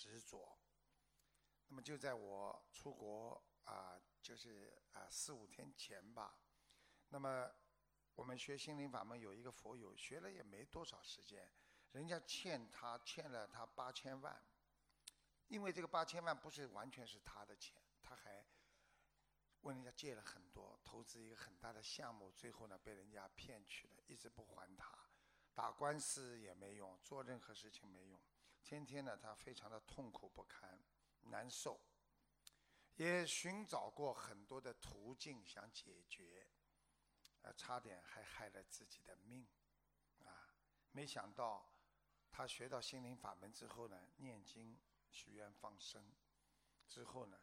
执着。那么就在我出国啊，就是啊四五天前吧，那么我们学心灵法门有一个佛友，学了也没多少时间，人家欠他欠了他八千万，因为这个八千万不是完全是他的钱，他还问人家借了很多，投资一个很大的项目，最后呢被人家骗去了，一直不还他，打官司也没用，做任何事情没用，天天呢他非常的痛苦不堪。难受，也寻找过很多的途径想解决，啊，差点还害了自己的命，啊，没想到他学到心灵法门之后呢，念经、许愿、放生，之后呢，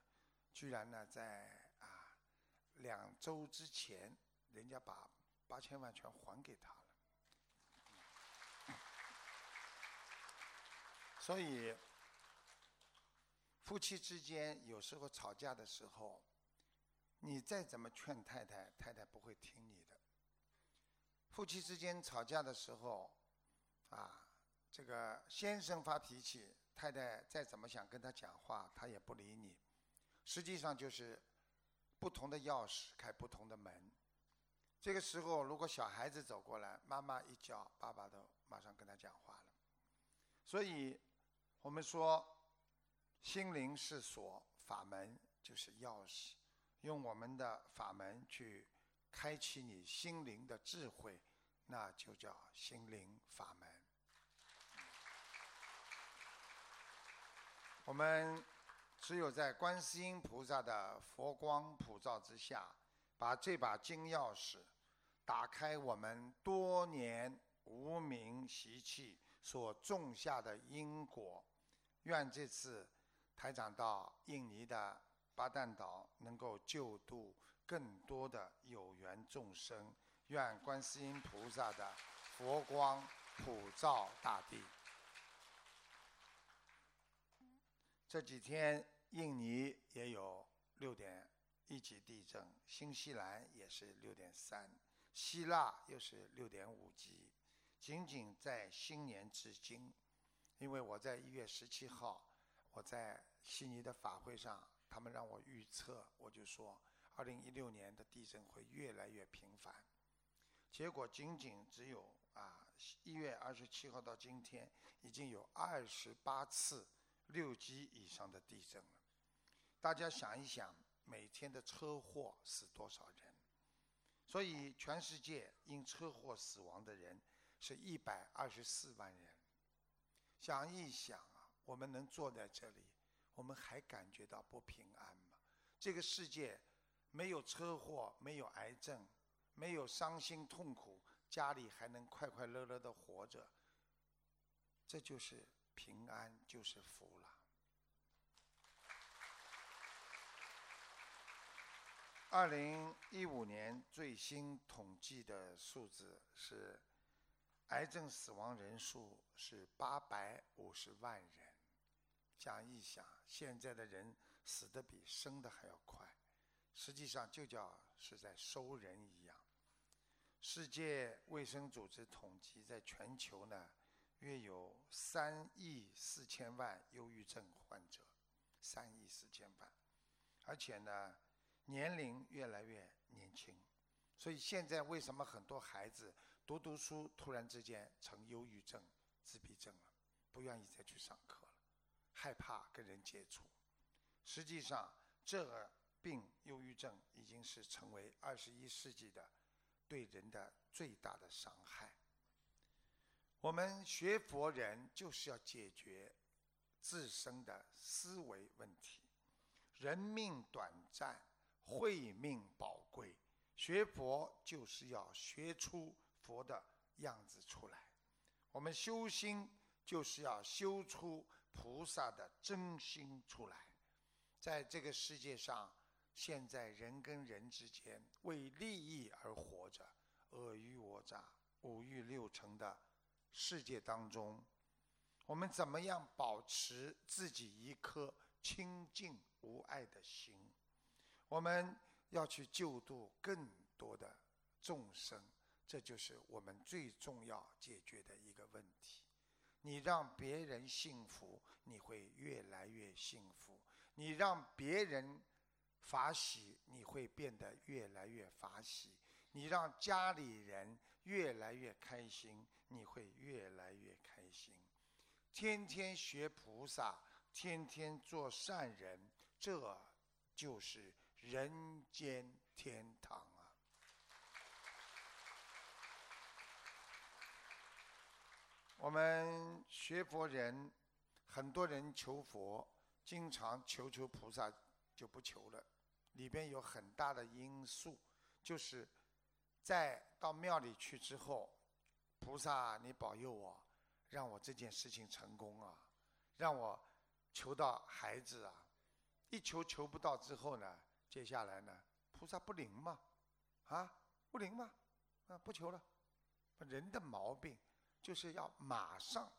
居然呢在啊两周之前，人家把八千万全还给他了，所以。夫妻之间有时候吵架的时候，你再怎么劝太太，太太不会听你的。夫妻之间吵架的时候，啊，这个先生发脾气，太太再怎么想跟他讲话，他也不理你。实际上就是不同的钥匙开不同的门。这个时候，如果小孩子走过来，妈妈一叫，爸爸都马上跟他讲话了。所以，我们说。心灵是锁，法门就是钥匙。用我们的法门去开启你心灵的智慧，那就叫心灵法门。我们只有在观世音菩萨的佛光普照之下，把这把金钥匙打开，我们多年无名习气所种下的因果，愿这次。台长到印尼的巴旦岛，能够救度更多的有缘众生。愿观世音菩萨的佛光普照大地。这几天印尼也有六点一级地震，新西兰也是六点三，希腊又是六点五级。仅仅在新年至今，因为我在一月十七号。我在悉尼的法会上，他们让我预测，我就说，二零一六年的地震会越来越频繁。结果仅仅只有啊，一月二十七号到今天，已经有二十八次六级以上的地震了。大家想一想，每天的车祸死多少人？所以全世界因车祸死亡的人是一百二十四万人。想一想啊。我们能坐在这里，我们还感觉到不平安吗？这个世界没有车祸，没有癌症，没有伤心痛苦，家里还能快快乐乐的活着，这就是平安，就是福了。二零一五年最新统计的数字是，癌症死亡人数是八百五十万人。想一想，现在的人死的比生的还要快，实际上就叫是在收人一样。世界卫生组织统计，在全球呢，约有三亿四千万忧郁症患者，三亿四千万，而且呢，年龄越来越年轻。所以现在为什么很多孩子读读书，突然之间成忧郁症、自闭症了，不愿意再去上课了？害怕跟人接触，实际上，这个病忧郁症已经是成为二十一世纪的对人的最大的伤害。我们学佛人就是要解决自身的思维问题。人命短暂，慧命宝贵，学佛就是要学出佛的样子出来。我们修心就是要修出。菩萨的真心出来，在这个世界上，现在人跟人之间为利益而活着，尔虞我诈、五欲六尘的世界当中，我们怎么样保持自己一颗清净无爱的心？我们要去救度更多的众生，这就是我们最重要解决的一个问题。你让别人幸福，你会越来越幸福；你让别人法喜，你会变得越来越法喜；你让家里人越来越开心，你会越来越开心。天天学菩萨，天天做善人，这就是人间天堂啊！我们学佛人，很多人求佛，经常求求菩萨就不求了，里边有很大的因素，就是在到庙里去之后，菩萨你保佑我，让我这件事情成功啊，让我求到孩子啊，一求求不到之后呢，接下来呢，菩萨不灵吗？啊，不灵吗？啊，不求了，人的毛病。就是要马上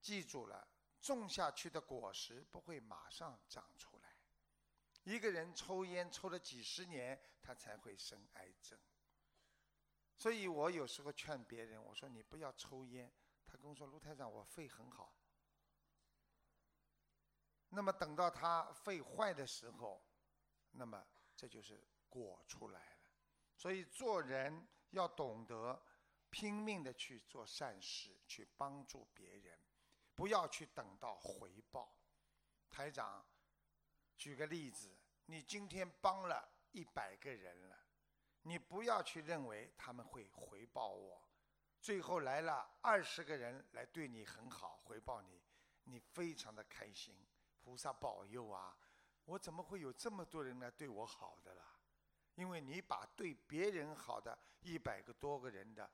记住了，种下去的果实不会马上长出来。一个人抽烟抽了几十年，他才会生癌症。所以我有时候劝别人，我说你不要抽烟。他跟我说：“卢台长，我肺很好。”那么等到他肺坏的时候，那么这就是果出来了。所以做人要懂得。拼命的去做善事，去帮助别人，不要去等到回报。台长，举个例子，你今天帮了一百个人了，你不要去认为他们会回报我。最后来了二十个人来对你很好，回报你，你非常的开心。菩萨保佑啊！我怎么会有这么多人来对我好的啦？因为你把对别人好的一百个多个人的。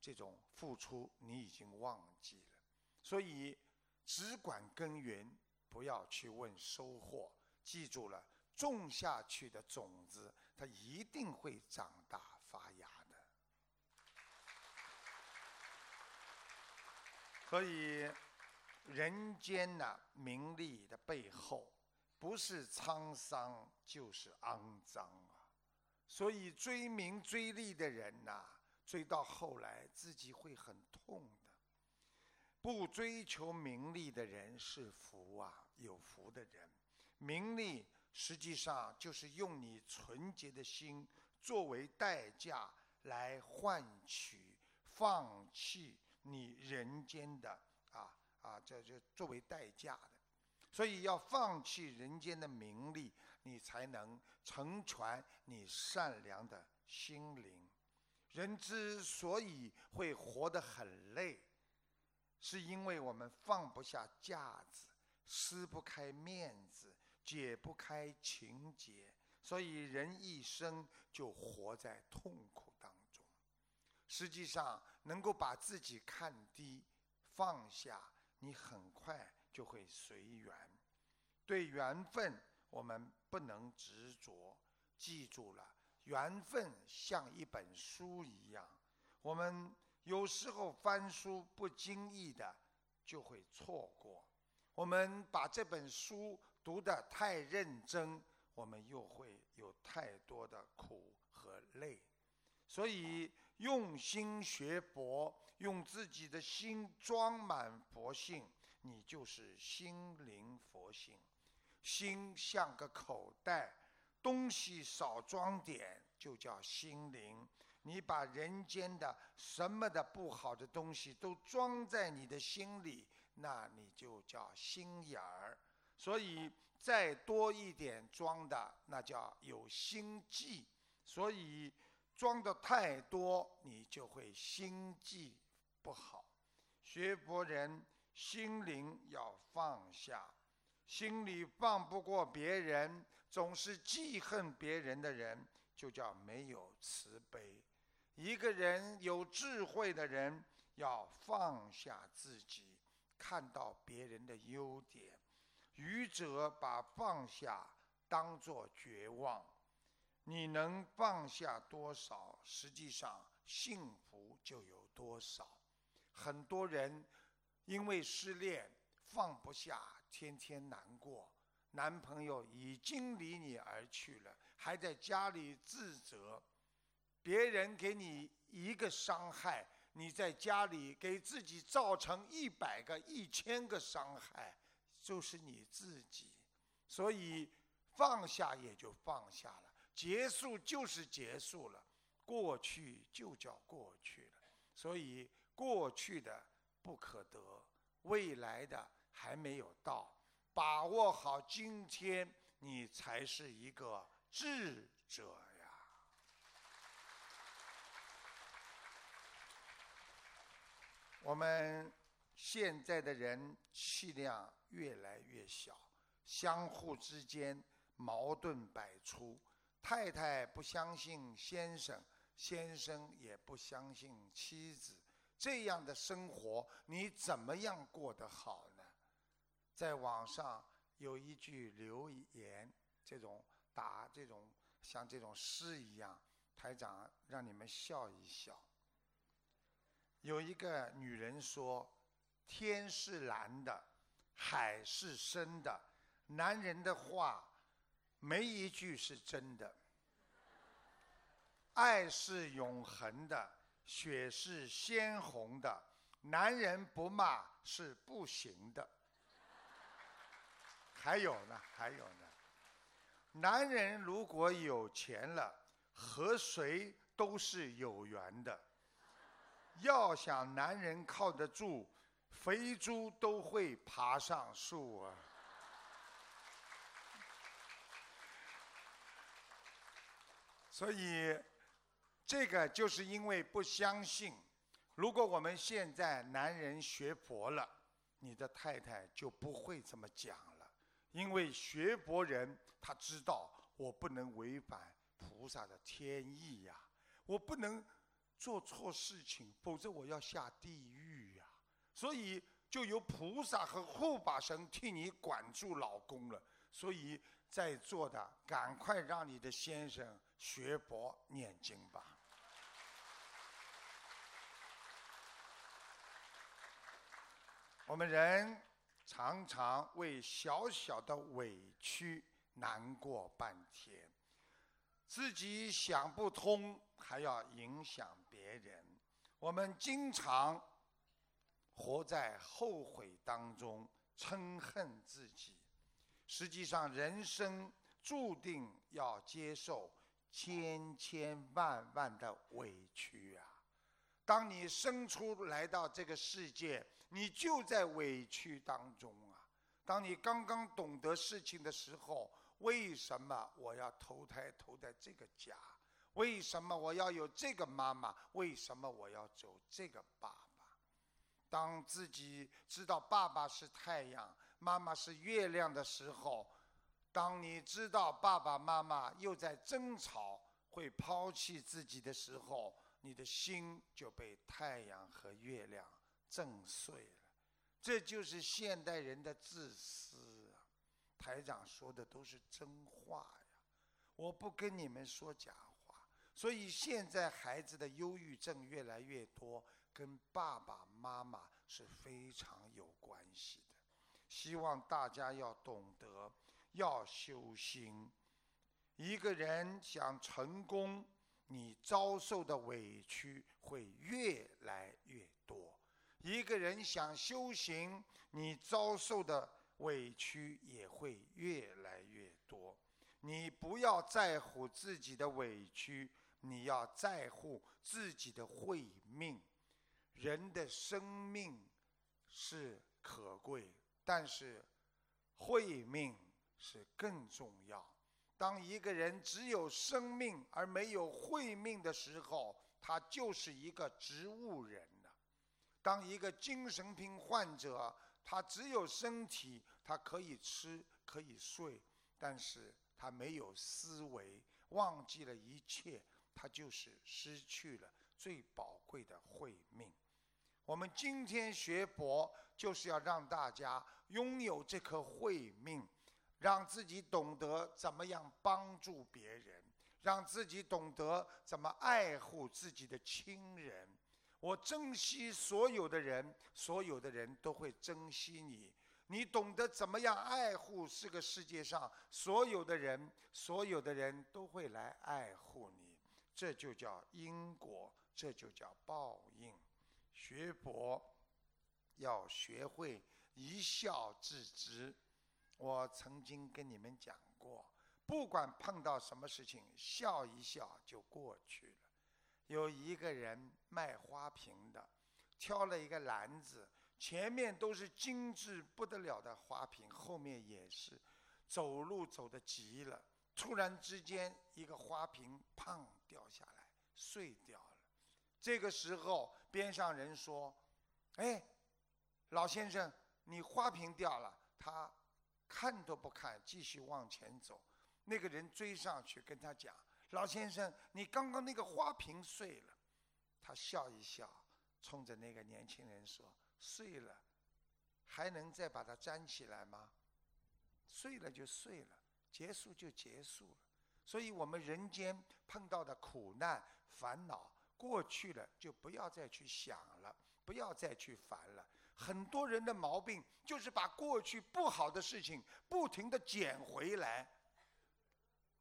这种付出你已经忘记了，所以只管耕耘，不要去问收获。记住了，种下去的种子，它一定会长大发芽的。所以，人间呐，名利的背后，不是沧桑就是肮脏啊。所以，追名追利的人呐。追到后来，自己会很痛的。不追求名利的人是福啊，有福的人。名利实际上就是用你纯洁的心作为代价来换取放弃你人间的啊啊，这这作为代价的。所以要放弃人间的名利，你才能成全你善良的心灵。人之所以会活得很累，是因为我们放不下架子，撕不开面子，解不开情结，所以人一生就活在痛苦当中。实际上，能够把自己看低、放下，你很快就会随缘。对缘分，我们不能执着，记住了。缘分像一本书一样，我们有时候翻书不经意的就会错过。我们把这本书读得太认真，我们又会有太多的苦和累。所以用心学佛，用自己的心装满佛性，你就是心灵佛性。心像个口袋。东西少装点就叫心灵。你把人间的什么的不好的东西都装在你的心里，那你就叫心眼儿。所以再多一点装的，那叫有心计。所以装的太多，你就会心计不好。学佛人心灵要放下，心里放不过别人。总是记恨别人的人，就叫没有慈悲。一个人有智慧的人，要放下自己，看到别人的优点。愚者把放下当作绝望。你能放下多少，实际上幸福就有多少。很多人因为失恋放不下，天天难过。男朋友已经离你而去了，还在家里自责。别人给你一个伤害，你在家里给自己造成一百个、一千个伤害，就是你自己。所以放下也就放下了，结束就是结束了，过去就叫过去了。所以过去的不可得，未来的还没有到，把握好今天，你才是一个智者呀。我们现在的人气量越来越小，相互之间矛盾百出。太太不相信先生，先生也不相信妻子，这样的生活你怎么样过得好？在网上有一句留言，这种打这种像这种诗一样，台长让你们笑一笑。有一个女人说：“天是蓝的，海是深的，男人的话没一句是真的。爱是永恒的，血是鲜红的，男人不骂是不行的。还有呢，还有呢，男人如果有钱了，和谁都是有缘的。”要想男人靠得住，肥猪都会爬上树啊！所以，这个就是因为不相信。如果我们现在男人学佛了，你的太太就不会这么讲了，因为学佛人他知道我不能违反菩萨的天意呀，我不能。做错事情，否则我要下地狱呀！所以就由菩萨和护法神替你管住老公了。所以在座的，赶快让你的先生学佛念经吧。我们人常常为小小的委屈难过半天，自己想不通，还要影响。别人，我们经常活在后悔当中，嗔恨自己。实际上，人生注定要接受千千万万的委屈啊！当你生出来到这个世界，你就在委屈当中啊！当你刚刚懂得事情的时候，为什么我要投胎投在这个家？为什么我要有这个妈妈？为什么我要走这个爸爸？当自己知道爸爸是太阳，妈妈是月亮的时候，当你知道爸爸妈妈又在争吵，会抛弃自己的时候，你的心就被太阳和月亮震碎了。这就是现代人的自私啊！台长说的都是真话呀，我不跟你们说假话。所以现在孩子的忧郁症越来越多，跟爸爸妈妈是非常有关系的。希望大家要懂得，要修心。一个人想成功，你遭受的委屈会越来越多；一个人想修行，你遭受的委屈也会越来越多。你不要在乎自己的委屈。你要在乎自己的慧命，人的生命是可贵，但是慧命是更重要。当一个人只有生命而没有慧命的时候，他就是一个植物人了。当一个精神病患者，他只有身体，他可以吃可以睡，但是他没有思维，忘记了一切。他就是失去了最宝贵的慧命。我们今天学佛，就是要让大家拥有这颗慧命，让自己懂得怎么样帮助别人，让自己懂得怎么爱护自己的亲人。我珍惜所有的人，所有的人都会珍惜你。你懂得怎么样爱护这个世界上所有的人，所有的人都会来爱护你。这就叫因果，这就叫报应。学佛要学会一笑置之。我曾经跟你们讲过，不管碰到什么事情，笑一笑就过去了。有一个人卖花瓶的，挑了一个篮子，前面都是精致不得了的花瓶，后面也是，走路走得急了，突然之间一个花瓶砰掉下来，碎掉了。这个时候边上人说：“哎，老先生，你花瓶掉了。”他看都不看，继续往前走。那个人追上去跟他讲。老先生，你刚刚那个花瓶碎了，他笑一笑，冲着那个年轻人说：“碎了，还能再把它粘起来吗？碎了就碎了，结束就结束了。所以，我们人间碰到的苦难、烦恼，过去了就不要再去想了，不要再去烦了。很多人的毛病就是把过去不好的事情不停的捡回来。”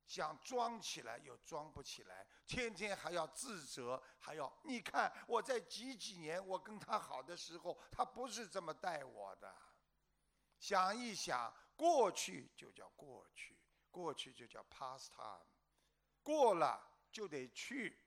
想装起来又装不起来，天天还要自责，还要你看我在几几年我跟他好的时候，他不是这么待我的。想一想，过去就叫过去，过去就叫 past time，过了就得去，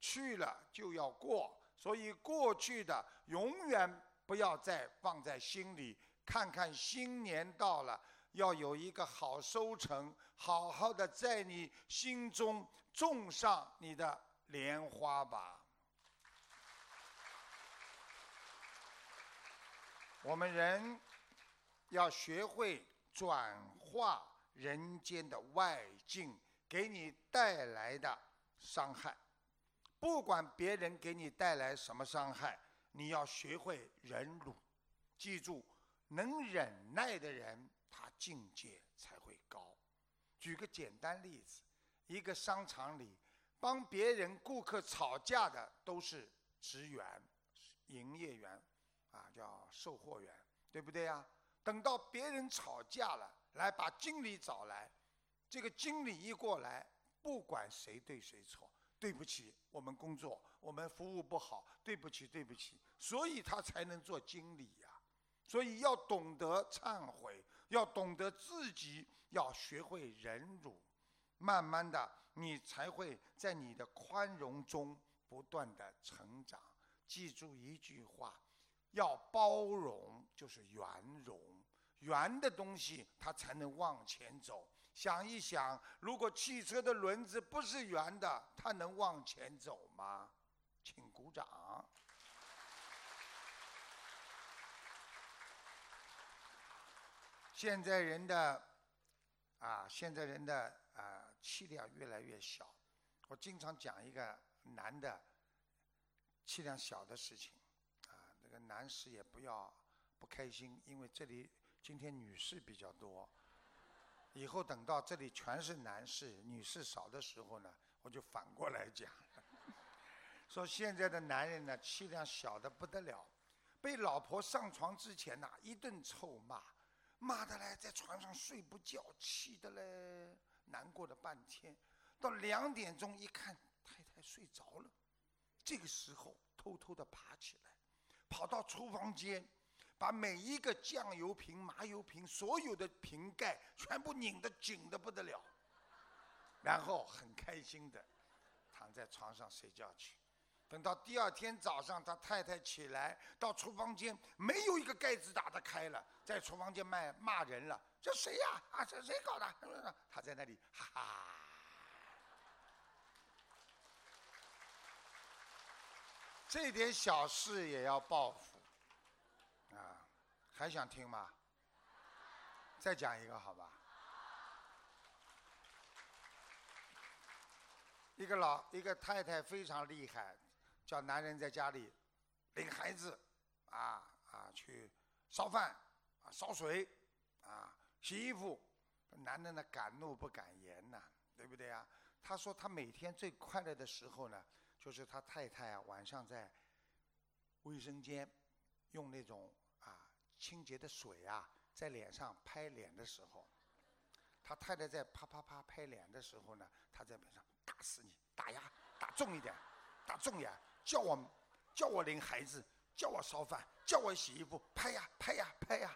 去了就要过，所以过去的永远不要再放在心里。看看新年到了。要有一个好收成，好好的在你心中种上你的莲花吧。我们人要学会转化人间的外境给你带来的伤害，不管别人给你带来什么伤害，你要学会忍辱。记住，能忍耐的人。他境界才会高。举个简单例子，一个商场里帮别人顾客吵架的都是职员、营业员，啊，叫售货员，对不对呀？等到别人吵架了，来把经理找来，这个经理一过来，不管谁对谁错，对不起，我们工作我们服务不好，对不起对不起，所以他才能做经理呀。所以要懂得忏悔。要懂得自己要学会忍辱，慢慢的，你才会在你的宽容中不断的成长。记住一句话，要包容就是圆融，圆的东西它才能往前走。想一想，如果汽车的轮子不是圆的，它能往前走吗？请鼓掌。现在人的啊，现在人的啊气量越来越小。我经常讲一个男的气量小的事情啊，那个男士也不要不开心，因为这里今天女士比较多。以后等到这里全是男士，女士少的时候呢，我就反过来讲，说现在的男人呢气量小的不得了，被老婆上床之前呐一顿臭骂。骂的嘞，在床上睡不觉，气的嘞，难过了半天。到两点钟一看，太太睡着了，这个时候偷偷的爬起来，跑到厨房间，把每一个酱油瓶、麻油瓶所有的瓶盖全部拧得紧的不得了，然后很开心的躺在床上睡觉去。等到第二天早上，他太太起来到厨房间，没有一个盖子打得开了，在厨房间骂骂人了。这谁呀？啊，这谁搞的？他在那里，哈哈。这点小事也要报复，啊，还想听吗？再讲一个好吧？一个老一个太太非常厉害。叫男人在家里领孩子，啊啊去烧饭，啊烧水，啊洗衣服，男人呢敢怒不敢言呐，对不对啊？他说他每天最快乐的时候呢，就是他太太啊晚上在卫生间用那种啊清洁的水啊在脸上拍脸的时候，他太太在啪啪啪拍脸的时候呢，他在边上打死你，打呀，打重一点，打重点。叫我叫我领孩子，叫我烧饭，叫我洗衣服，拍呀拍呀拍呀。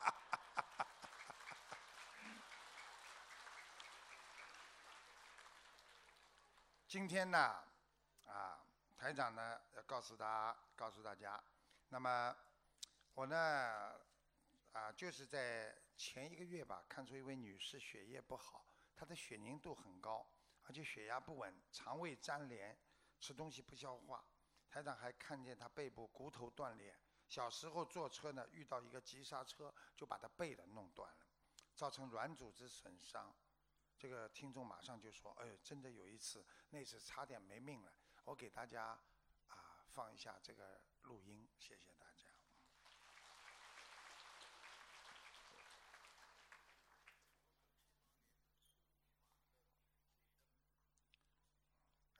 今天呢，啊，台长呢要告诉他，告诉大家，那么我呢，啊，就是在前一个月吧，看出一位女士血液不好，她的血凝度很高，而且血压不稳，肠胃粘连，吃东西不消化。台长还看见他背部骨头断裂，小时候坐车呢遇到一个急刹车，就把他背的弄断了，造成软组织损伤。这个听众马上就说：“哎，真的有一次，那次差点没命了。”我给大家啊放一下这个录音，谢谢。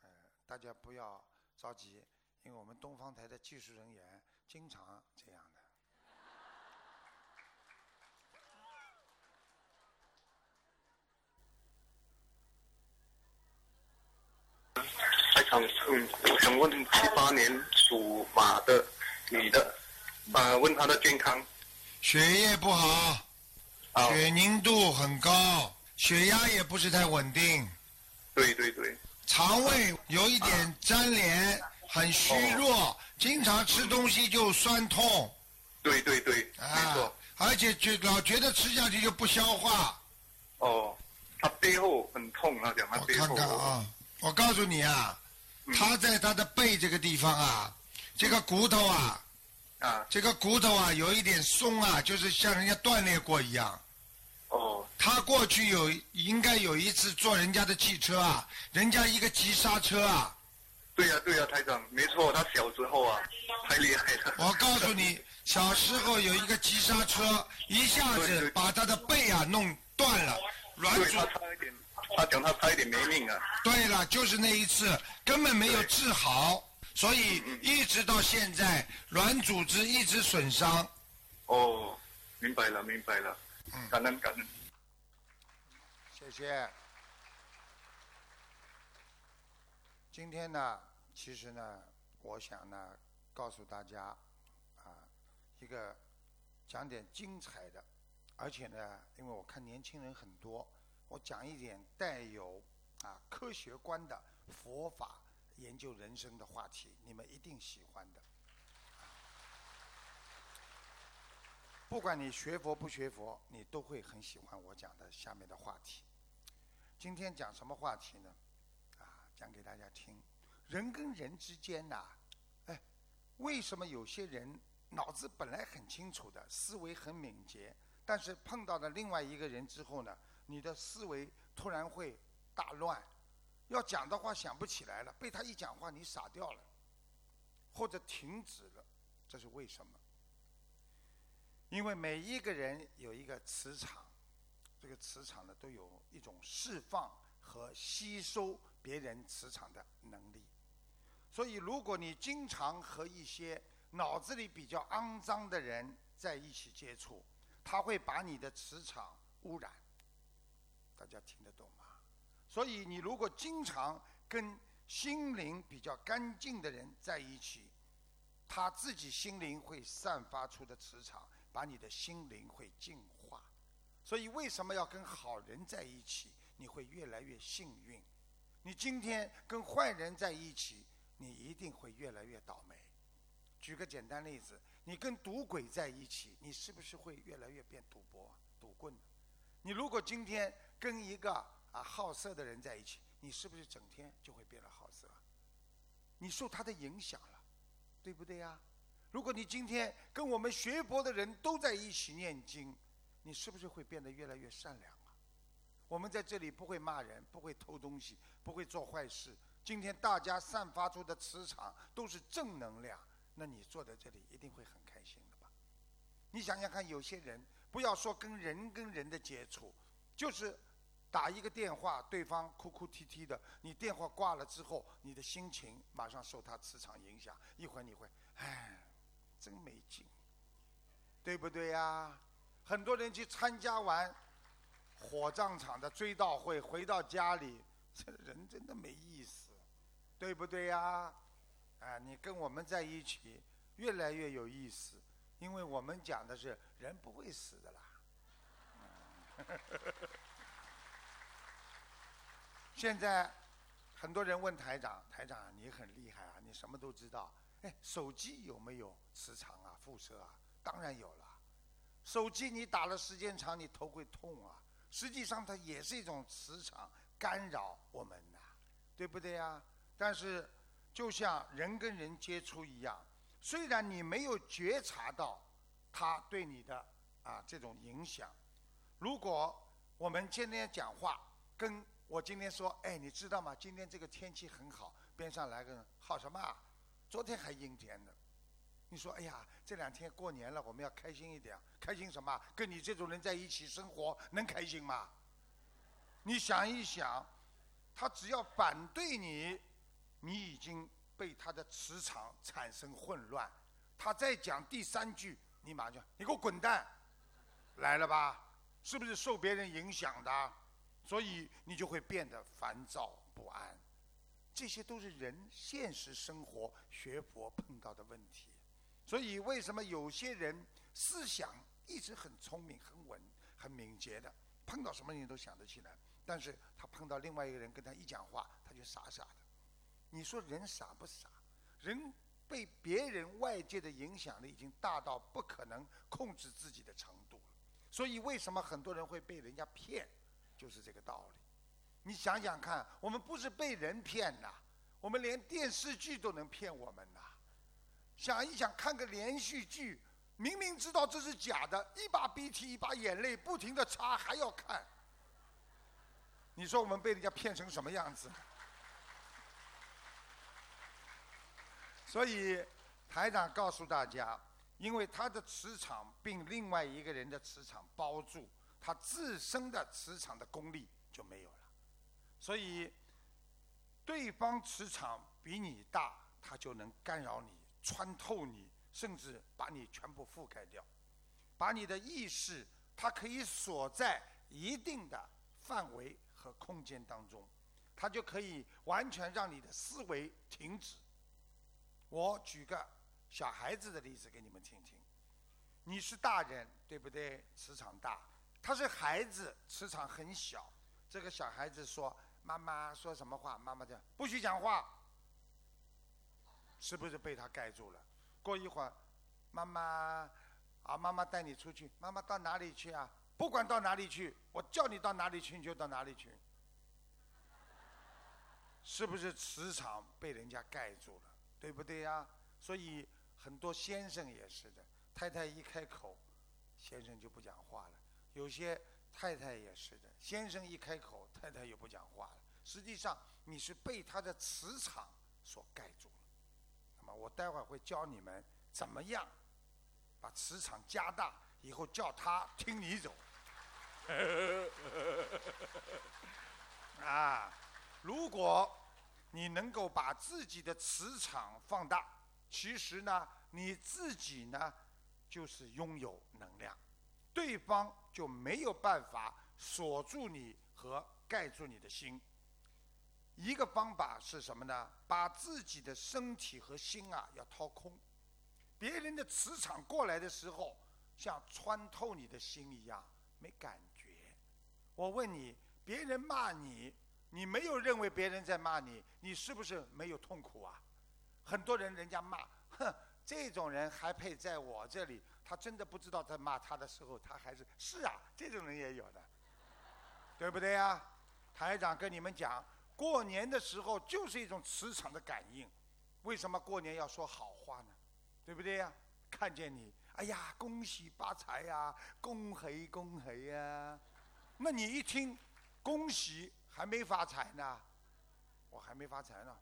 呃，大家不要着急，因为我们东方台的技术人员经常这样的。嗯，我想问七八年属马的女的，呃，问她的健康。血液不好，血凝度很高，血压也不是太稳定。对对对。肠胃有一点粘连，很虚弱，经常吃东西就酸痛。对对对，没错。而且就老觉得吃下去就不消化。哦，他背后很痛啊，讲他背后。我看看啊，我告诉你啊。他在他的背这个地方啊，这个骨头啊，啊，这个骨头啊有一点松啊，就是像人家锻炼过一样。哦。他过去有应该有一次坐人家的汽车啊，人家一个急刹车啊。对呀对呀，台长，没错，他小时候啊，太厉害了。我告诉你，小时候有一个急刹车，一下子把他的背啊弄断了，软组。他讲他差一点没命啊！对了，就是那一次根本没有治好，所以一直到现在软组织一直损伤。哦，明白了，明白了。嗯，感恩感恩。谢。今天呢，其实呢，我想呢，告诉大家啊，一个讲点精彩的，而且呢，因为我看年轻人很多。我讲一点带有啊科学观的佛法研究人生的话题，你们一定喜欢的。不管你学佛不学佛，你都会很喜欢我讲的下面的话题。今天讲什么话题呢？啊，讲给大家听。人跟人之间呐，哎，为什么有些人脑子本来很清楚的，思维很敏捷，但是碰到了另外一个人之后呢？你的思维突然会大乱，要讲的话想不起来了，被他一讲话你傻掉了，或者停止了，这是为什么？因为每一个人有一个磁场，这个磁场呢都有一种释放和吸收别人磁场的能力，所以如果你经常和一些脑子里比较肮脏的人在一起接触，他会把你的磁场污染。大家听得懂吗？所以你如果经常跟心灵比较干净的人在一起，他自己心灵会散发出的磁场，把你的心灵会净化。所以为什么要跟好人在一起？你会越来越幸运。你今天跟坏人在一起，你一定会越来越倒霉。举个简单例子，你跟赌鬼在一起，你是不是会越来越变赌博、赌棍？你如果今天跟一个啊好色的人在一起，你是不是整天就会变得好色？你受他的影响了，对不对呀？如果你今天跟我们学佛的人都在一起念经，你是不是会变得越来越善良啊？我们在这里不会骂人，不会偷东西，不会做坏事。今天大家散发出的磁场都是正能量，那你坐在这里一定会很开心的吧？你想想看，有些人。不要说跟人跟人的接触，就是打一个电话，对方哭哭啼啼的，你电话挂了之后，你的心情马上受他磁场影响，一会儿你会，唉，真没劲，对不对呀？很多人去参加完火葬场的追悼会，回到家里，这 人真的没意思，对不对呀？啊，你跟我们在一起，越来越有意思，因为我们讲的是人不会死的啦。现在很多人问台长：“台长，你很厉害啊，你什么都知道。哎，手机有没有磁场啊、辐射啊？当然有了。手机你打了时间长，你头会痛啊。实际上它也是一种磁场干扰我们呐，对不对呀？但是就像人跟人接触一样，虽然你没有觉察到它对你的啊这种影响，如果我们今天讲话跟我今天说，哎，你知道吗？今天这个天气很好，边上来个人，好什么？啊？昨天还阴天呢。你说，哎呀，这两天过年了，我们要开心一点。开心什么？跟你这种人在一起生活，能开心吗？你想一想，他只要反对你，你已经被他的磁场产生混乱。他再讲第三句，你马上你给我滚蛋，来了吧？是不是受别人影响的？所以你就会变得烦躁不安，这些都是人现实生活学佛碰到的问题。所以为什么有些人思想一直很聪明、很稳、很敏捷的，碰到什么人都想得起来，但是他碰到另外一个人跟他一讲话，他就傻傻的。你说人傻不傻？人被别人外界的影响力已经大到不可能控制自己的程度了。所以为什么很多人会被人家骗？就是这个道理，你想想看，我们不是被人骗呐，我们连电视剧都能骗我们呐。想一想，看个连续剧，明明知道这是假的，一把鼻涕一把眼泪，不停的擦，还要看。你说我们被人家骗成什么样子？所以台长告诉大家，因为他的磁场被另外一个人的磁场包住。他自身的磁场的功力就没有了，所以对方磁场比你大，他就能干扰你、穿透你，甚至把你全部覆盖掉，把你的意识，它可以锁在一定的范围和空间当中，它就可以完全让你的思维停止。我举个小孩子的例子给你们听听，你是大人，对不对？磁场大。他是孩子，磁场很小。这个小孩子说：“妈妈说什么话，妈妈就不许讲话。”是不是被他盖住了？过一会儿，妈妈啊，妈妈带你出去。妈妈到哪里去啊？不管到哪里去，我叫你到哪里去你就到哪里去。是不是磁场被人家盖住了？对不对呀？所以很多先生也是的，太太一开口，先生就不讲话了。有些太太也是的，先生一开口，太太又不讲话了。实际上，你是被他的磁场所盖住。我待会儿会教你们怎么样把磁场加大，以后叫他听你走。啊，如果你能够把自己的磁场放大，其实呢，你自己呢，就是拥有能量。对方就没有办法锁住你和盖住你的心。一个方法是什么呢？把自己的身体和心啊要掏空。别人的磁场过来的时候，像穿透你的心一样，没感觉。我问你，别人骂你，你没有认为别人在骂你，你是不是没有痛苦啊？很多人人家骂，哼，这种人还配在我这里？他真的不知道在骂他的时候，他还是是啊，这种人也有的，对不对呀？台长跟你们讲，过年的时候就是一种磁场的感应。为什么过年要说好话呢？对不对呀？看见你，哎呀，恭喜发财呀，恭喜恭喜呀。那你一听，恭喜还没发财呢，我还没发财呢，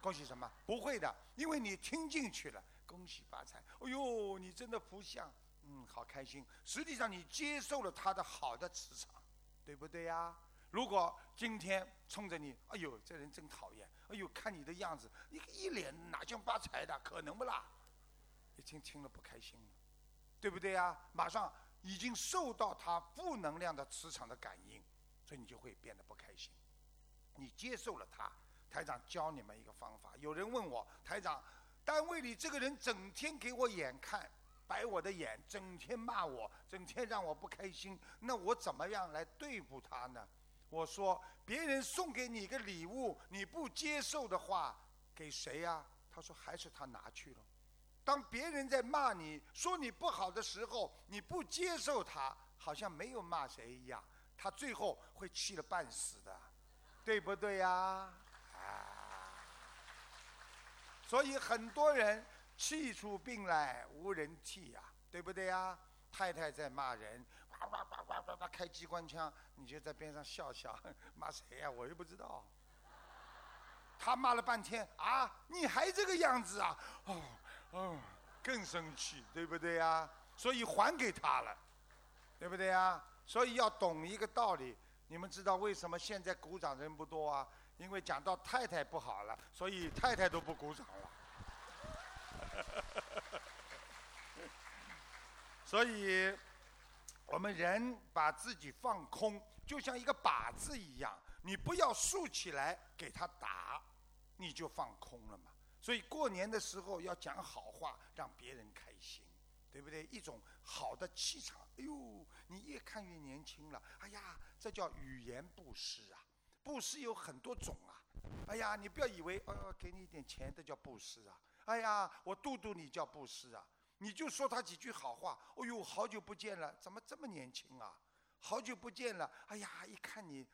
恭喜什么？不会的，因为你听进去了。恭喜发财！哎呦，你真的不像，嗯，好开心。实际上，你接受了他的好的磁场，对不对呀？如果今天冲着你，哎呦，这人真讨厌！哎呦，看你的样子，你一脸哪像发财的？可能不啦？一听听了不开心，对不对呀？马上已经受到他负能量的磁场的感应，所以你就会变得不开心。你接受了他，台长教你们一个方法。有人问我，台长。单位里这个人整天给我眼看，白我的眼，整天骂我，整天让我不开心，那我怎么样来对付他呢？我说，别人送给你个礼物，你不接受的话，给谁呀？他说还是他拿去了。当别人在骂你说你不好的时候，你不接受他，好像没有骂谁一样，他最后会气得半死的，对不对呀？啊！所以很多人气出病来无人替呀，对不对呀？太太在骂人，哇哇哇哇哇哇开机关枪，你就在边上笑笑，骂谁呀？我又不知道。他骂了半天啊，你还这个样子啊？哦哦，更生气，对不对呀？所以还给他了，对不对呀？所以要懂一个道理，你们知道为什么现在鼓掌人不多啊？因为讲到太太不好了，所以太太都不鼓掌了。所以，我们人把自己放空，就像一个靶子一样，你不要竖起来给他打，你就放空了嘛。所以过年的时候要讲好话，让别人开心，对不对？一种好的气场。哎呦，你越看越年轻了。哎呀，这叫语言布施啊！布施有很多种啊。哎呀，你不要以为，哦，给你一点钱，这叫布施啊。哎呀，我度度你叫布施啊。你就说他几句好话。哦呦，好久不见了，怎么这么年轻啊？好久不见了。哎呀，一看你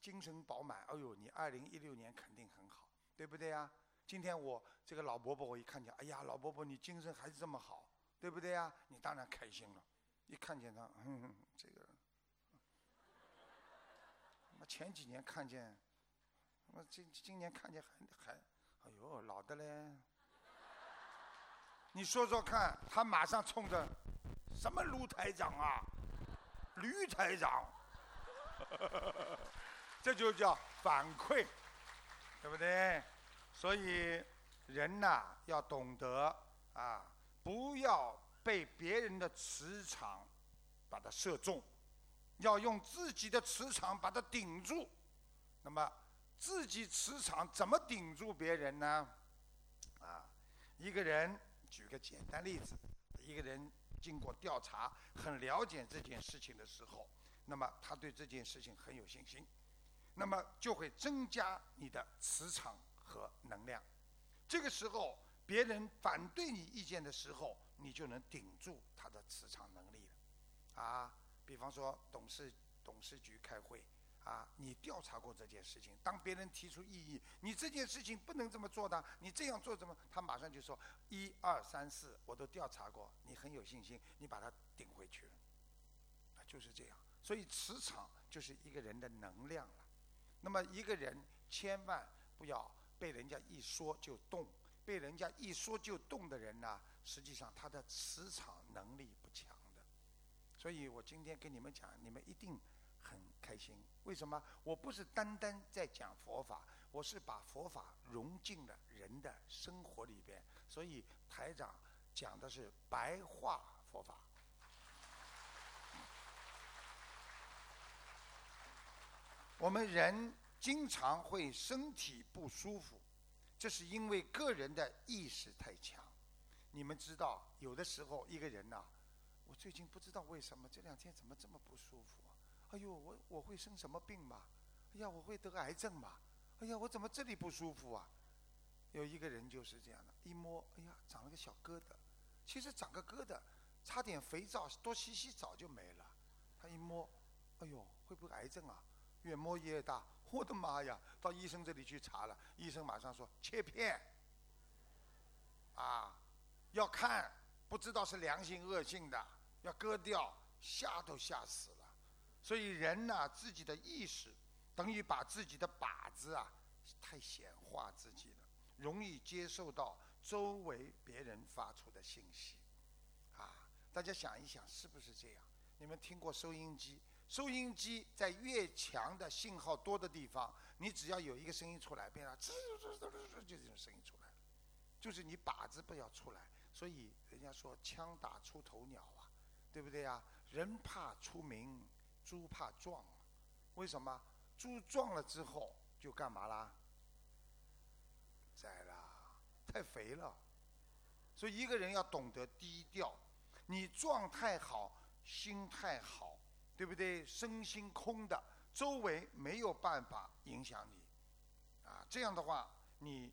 精神饱满。哎呦，你二零一六年肯定很好，对不对呀？今天我这个老伯伯，我一看见，哎呀，老伯伯你精神还是这么好，对不对呀？你当然开心了。一看见他，嗯，这个，那前几年看见，我今今年看见还还，哎呦，老的嘞。你说说看，他马上冲着什么卢台长啊，驴台长，这就叫反馈，对不对？所以人呐，要懂得啊，不要被别人的磁场把它射中，要用自己的磁场把它顶住。那么，自己磁场怎么顶住别人呢？啊，一个人。举个简单例子，一个人经过调查，很了解这件事情的时候，那么他对这件事情很有信心，那么就会增加你的磁场和能量。这个时候，别人反对你意见的时候，你就能顶住他的磁场能力了。啊，比方说董事董事局开会。啊，你调查过这件事情？当别人提出异议，你这件事情不能这么做的，你这样做怎么？他马上就说一二三四，我都调查过，你很有信心，你把它顶回去了，就是这样。所以磁场就是一个人的能量了。那么一个人千万不要被人家一说就动，被人家一说就动的人呢，实际上他的磁场能力不强的。所以我今天跟你们讲，你们一定。很开心，为什么？我不是单单在讲佛法，我是把佛法融进了人的生活里边，所以台长讲的是白话佛法。我们人经常会身体不舒服，这是因为个人的意识太强。你们知道，有的时候一个人呐，我最近不知道为什么这两天怎么这么不舒服。哎呦，我我会生什么病吗？哎呀，我会得癌症吗？哎呀，我怎么这里不舒服啊？有一个人就是这样的，一摸，哎呀，长了个小疙瘩。其实长个疙瘩，擦点肥皂，多洗洗澡就没了。他一摸，哎呦，会不会癌症啊？越摸越大，我的妈呀！到医生这里去查了，医生马上说切片。啊，要看，不知道是良性恶性的，要割掉，吓都吓死了。所以人呐，自己的意识等于把自己的靶子啊太显化自己了，容易接受到周围别人发出的信息，啊，大家想一想是不是这样？你们听过收音机？收音机在越强的信号多的地方，你只要有一个声音出来，变成吱吱吱吱吱，就这种声音出来了，就是你靶子不要出来。所以人家说枪打出头鸟啊，对不对呀？人怕出名。猪怕撞，为什么？猪撞了之后就干嘛啦？宰了，太肥了，所以一个人要懂得低调。你状态好，心态好，对不对？身心空的，周围没有办法影响你。啊，这样的话，你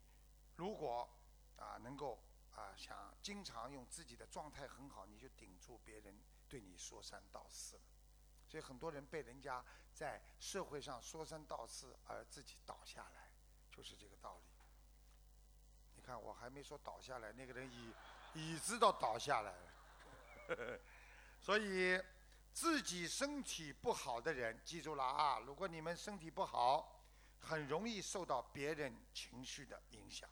如果啊能够啊想经常用自己的状态很好，你就顶住别人对你说三道四了。所以很多人被人家在社会上说三道四，而自己倒下来，就是这个道理。你看，我还没说倒下来，那个人椅椅子都倒下来了。所以自己身体不好的人，记住了啊！如果你们身体不好，很容易受到别人情绪的影响。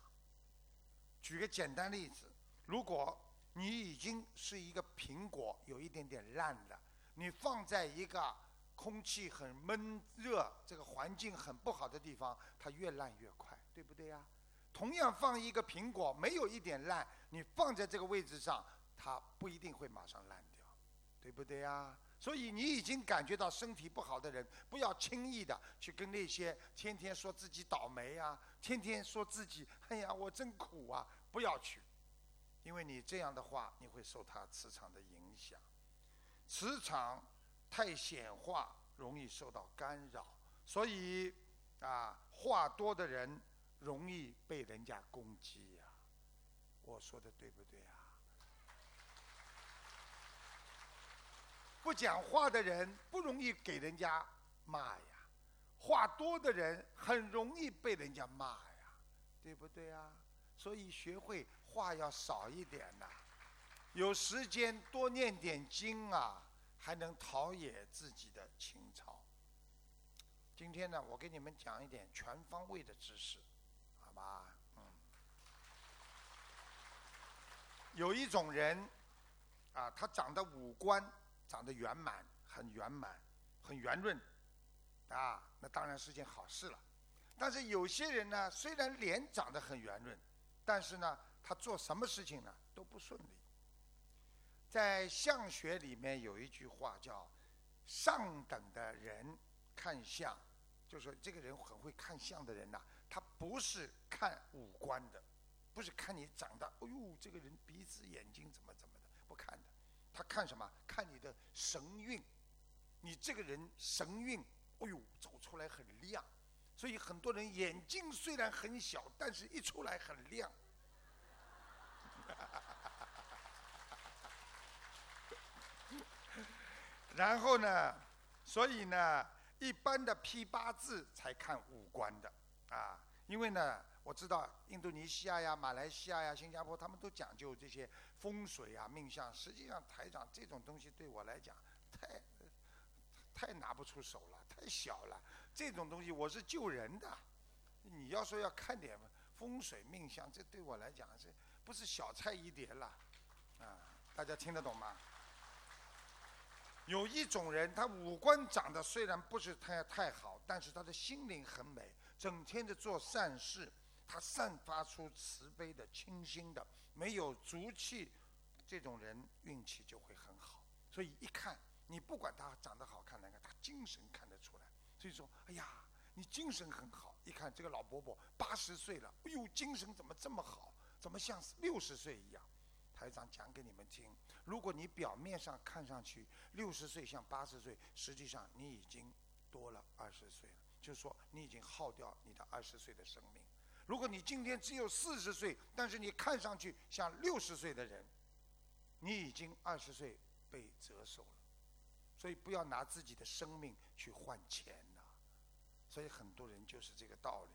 举个简单例子，如果你已经是一个苹果，有一点点烂了。你放在一个空气很闷热、这个环境很不好的地方，它越烂越快，对不对呀？同样放一个苹果，没有一点烂，你放在这个位置上，它不一定会马上烂掉，对不对呀？所以你已经感觉到身体不好的人，不要轻易的去跟那些天天说自己倒霉啊、天天说自己“哎呀，我真苦啊”，不要去，因为你这样的话，你会受他磁场的影响。磁场太显化，容易受到干扰，所以啊，话多的人容易被人家攻击呀。我说的对不对啊？不讲话的人不容易给人家骂呀，话多的人很容易被人家骂呀，对不对啊？所以学会话要少一点呐。有时间多念点经啊，还能陶冶自己的情操。今天呢，我给你们讲一点全方位的知识，好吧？嗯。有一种人，啊，他长得五官长得圆满，很圆满，很圆润，啊，那当然是件好事了。但是有些人呢，虽然脸长得很圆润，但是呢，他做什么事情呢都不顺利。在相学里面有一句话叫“上等的人看相”，就是说这个人很会看相的人呐，他不是看五官的，不是看你长得，哎呦，这个人鼻子眼睛怎么怎么的，不看的，他看什么？看你的神韵，你这个人神韵，哎呦，走出来很亮，所以很多人眼睛虽然很小，但是一出来很亮。然后呢，所以呢，一般的批八字才看五官的，啊，因为呢，我知道印度尼西亚呀、马来西亚呀、新加坡，他们都讲究这些风水啊、命相。实际上，台长这种东西对我来讲，太太拿不出手了，太小了。这种东西我是救人的，你要说要看点风水命相，这对我来讲是不是小菜一碟了？啊，大家听得懂吗？有一种人，他五官长得虽然不是太太好，但是他的心灵很美，整天的做善事，他散发出慈悲的、清新的，没有俗气，这种人运气就会很好。所以一看，你不管他长得好看哪个，他精神看得出来。所以说，哎呀，你精神很好。一看这个老伯伯八十岁了，哎呦，精神怎么这么好？怎么像六十岁一样？台长讲给你们听。如果你表面上看上去六十岁像八十岁，实际上你已经多了二十岁了，就是说你已经耗掉你的二十岁的生命。如果你今天只有四十岁，但是你看上去像六十岁的人，你已经二十岁被折寿了。所以不要拿自己的生命去换钱呐。所以很多人就是这个道理。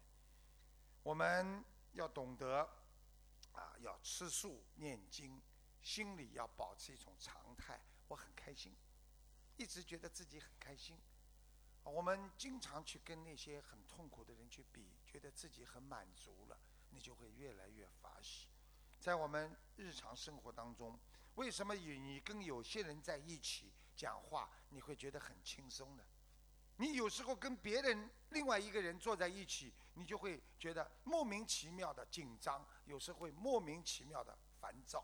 我们要懂得啊，要吃素念经。心里要保持一种常态，我很开心，一直觉得自己很开心。我们经常去跟那些很痛苦的人去比，觉得自己很满足了，你就会越来越法喜。在我们日常生活当中，为什么与你跟有些人在一起讲话，你会觉得很轻松呢？你有时候跟别人另外一个人坐在一起，你就会觉得莫名其妙的紧张，有时会莫名其妙的烦躁。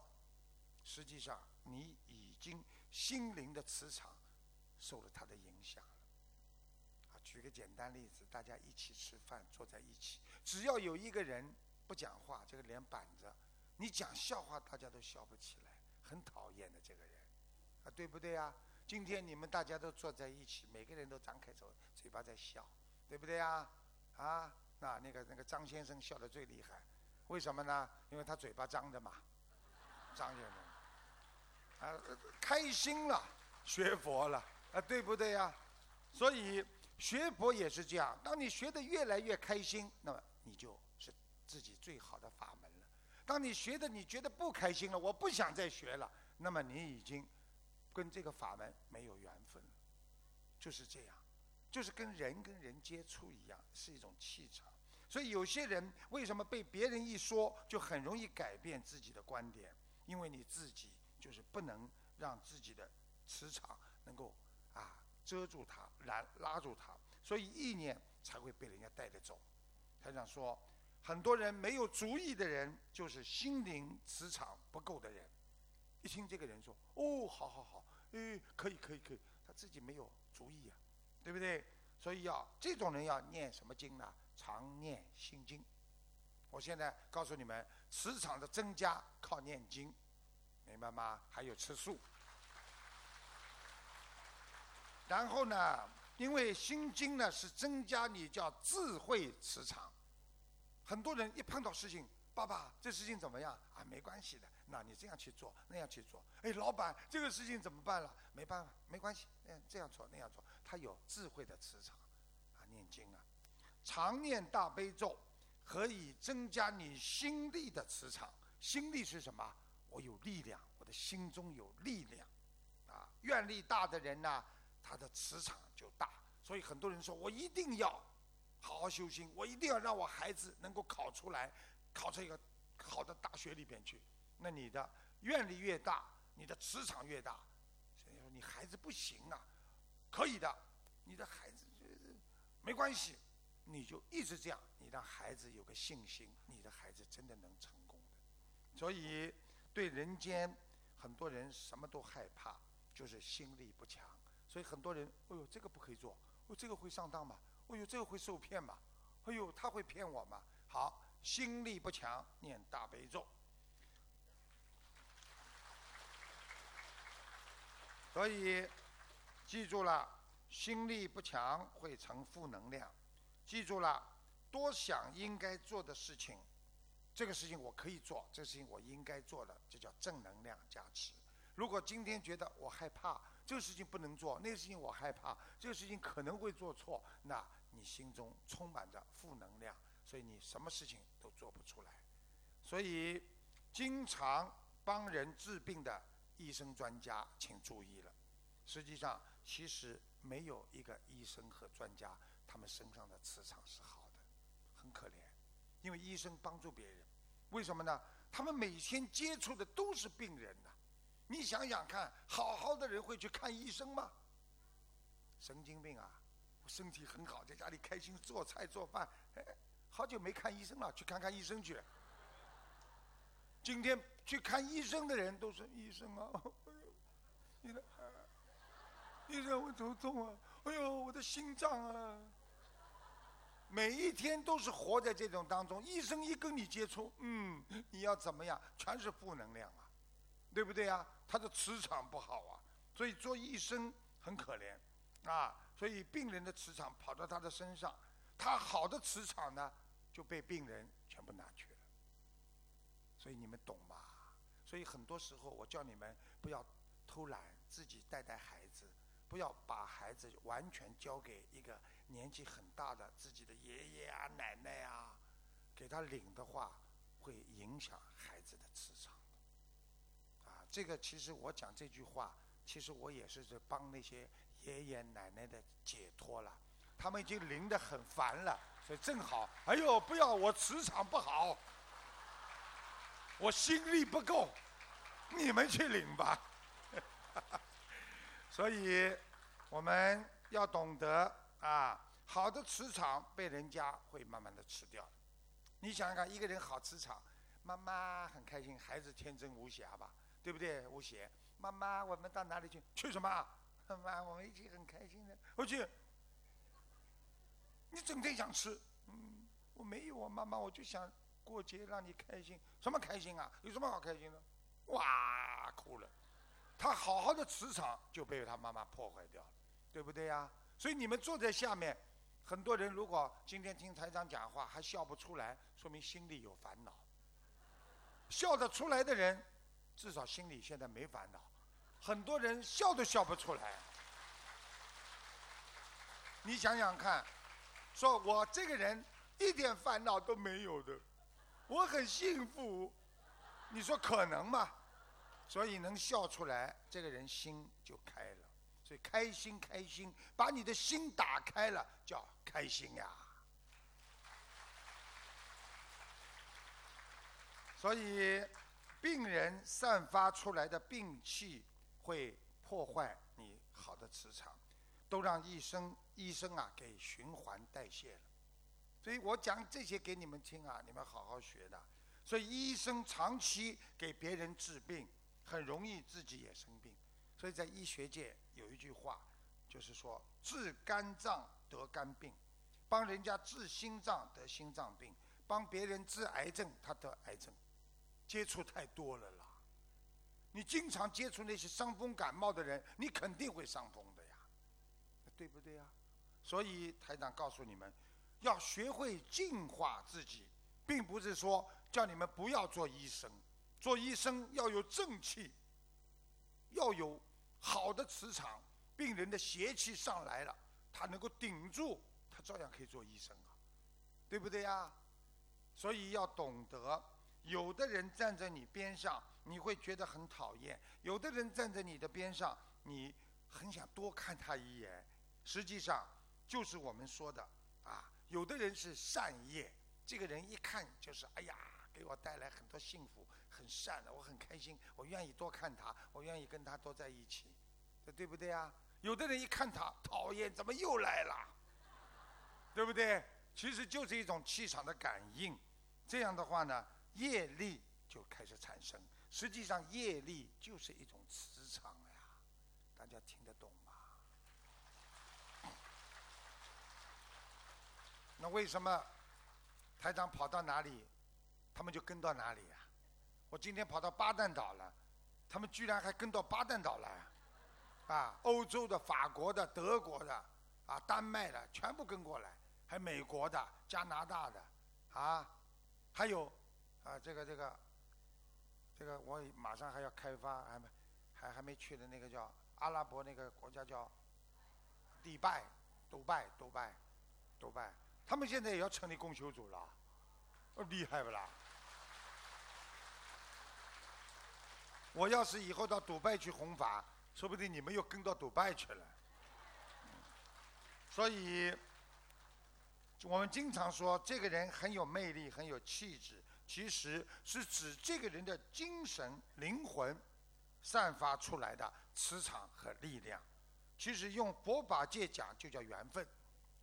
实际上，你已经心灵的磁场受了他的影响了。啊，举个简单例子，大家一起吃饭，坐在一起，只要有一个人不讲话，这个脸板着，你讲笑话大家都笑不起来，很讨厌的这个人，啊，对不对呀？今天你们大家都坐在一起，每个人都张开嘴嘴巴在笑，对不对呀？啊，那那个那个张先生笑得最厉害，为什么呢？因为他嘴巴张着嘛，张先生，啊，开心了，学佛了，啊，对不对呀？所以学佛也是这样，当你学的越来越开心，那么你就是自己最好的法门了。当你学的你觉得不开心了，我不想再学了，那么你已经。跟这个法门没有缘分了，就是这样，就是跟人跟人接触一样，是一种气场。所以有些人为什么被别人一说就很容易改变自己的观点？因为你自己就是不能让自己的磁场能够啊遮住它，拉拉住它，所以意念才会被人家带着走。他想说，很多人没有主意的人，就是心灵磁场不够的人。一听这个人说：“哦，好好好，哎，可以可以可以。”他自己没有主意啊，对不对？所以要这种人要念什么经呢？常念心经。我现在告诉你们，磁场的增加靠念经，明白吗？还有吃素。然后呢，因为心经呢是增加你叫智慧磁场。很多人一碰到事情，爸爸，这事情怎么样？啊，没关系的。那你这样去做，那样去做，哎，老板，这个事情怎么办了？没办法，没关系，嗯，这样做那样做，他有智慧的磁场，啊，念经啊，常念大悲咒，可以增加你心力的磁场。心力是什么？我有力量，我的心中有力量，啊，愿力大的人呢，他的磁场就大。所以很多人说我一定要好好修心，我一定要让我孩子能够考出来，考出一个好的大学里边去。那你的愿力越大，你的磁场越大。所以说你孩子不行啊，可以的，你的孩子没关系，你就一直这样，你让孩子有个信心，你的孩子真的能成功的。所以对人间很多人什么都害怕，就是心力不强。所以很多人，哎呦这个不可以做，哦这个会上当吗？哎呦这个会受骗吗？哎呦他会骗我吗？好，心力不强，念大悲咒。所以，记住了，心力不强会成负能量。记住了，多想应该做的事情，这个事情我可以做，这个事情我应该做的，这叫正能量加持。如果今天觉得我害怕，这个事情不能做，那个事情我害怕，这个事情可能会做错，那你心中充满着负能量，所以你什么事情都做不出来。所以，经常帮人治病的。医生专家，请注意了。实际上，其实没有一个医生和专家，他们身上的磁场是好的，很可怜。因为医生帮助别人，为什么呢？他们每天接触的都是病人呐。你想想看，好好的人会去看医生吗？神经病啊！我身体很好，在家里开心做菜做饭，哎，好久没看医生了，去看看医生去。今天去看医生的人都是医生啊！哎呦，你的，医生我头痛啊！哎呦，我的心脏啊！每一天都是活在这种当中。医生一跟你接触，嗯，你要怎么样？全是负能量啊，对不对啊？他的磁场不好啊，所以做医生很可怜啊。所以病人的磁场跑到他的身上，他好的磁场呢就被病人全部拿去了。所以你们懂吗？所以很多时候我叫你们不要偷懒，自己带带孩子，不要把孩子完全交给一个年纪很大的自己的爷爷啊、奶奶啊，给他领的话，会影响孩子的磁场。啊，这个其实我讲这句话，其实我也是在帮那些爷爷奶奶的解脱了，他们已经领得很烦了，所以正好，哎呦，不要我磁场不好。我心力不够，你们去领吧。所以我们要懂得啊，好的磁场被人家会慢慢的吃掉。你想想看，一个人好磁场，妈妈很开心，孩子天真无邪吧，对不对？无邪，妈妈，我们到哪里去？去什么？妈妈，我们一起很开心的。我去。你整天想吃，嗯，我没有啊，妈妈，我就想过节让你开心，什么开心啊？有什么好开心的？哇，哭了。他好好的磁场就被他妈妈破坏掉了，对不对呀？所以你们坐在下面，很多人如果今天听台长讲话还笑不出来，说明心里有烦恼。笑得出来的人，至少心里现在没烦恼。很多人笑都笑不出来。你想想看，说我这个人一点烦恼都没有的，我很幸福。你说可能吗？所以能笑出来，这个人心就开了。所以开心开心，把你的心打开了，叫开心呀。所以，病人散发出来的病气会破坏你好的磁场，都让医生医生啊给循环代谢了。所以我讲这些给你们听啊，你们好好学的。所以医生长期给别人治病。很容易自己也生病，所以在医学界有一句话，就是说治肝脏得肝病，帮人家治心脏得心脏病，帮别人治癌症他得癌症，接触太多了啦。你经常接触那些伤风感冒的人，你肯定会伤风的呀，对不对呀？所以台长告诉你们，要学会净化自己，并不是说叫你们不要做医生。做医生要有正气，要有好的磁场，病人的邪气上来了，他能够顶住，他照样可以做医生啊，对不对呀？所以要懂得，有的人站在你边上，你会觉得很讨厌；有的人站在你的边上，你很想多看他一眼。实际上，就是我们说的啊，有的人是善业，这个人一看就是哎呀，给我带来很多幸福。很善的，我很开心，我愿意多看他，我愿意跟他多在一起，这对不对啊？有的人一看他讨厌，怎么又来了？对不对？其实就是一种气场的感应，这样的话呢，业力就开始产生。实际上，业力就是一种磁场呀，大家听得懂吗？那为什么台长跑到哪里，他们就跟到哪里？我今天跑到巴旦岛了，他们居然还跟到巴旦岛来，啊，欧洲的、法国的、德国的，啊，丹麦的，全部跟过来，还美国的、加拿大的，啊，还有，啊，这个这个，这个我马上还要开发，还没，还还没去的那个叫阿拉伯那个国家叫，迪拜，杜拜，杜拜，杜拜，他们现在也要成立公修组了，厉害不啦？我要是以后到迪拜去弘法，说不定你们又跟到迪拜去了。所以，我们经常说这个人很有魅力、很有气质，其实是指这个人的精神、灵魂散发出来的磁场和力量。其实用佛法界讲，就叫缘分。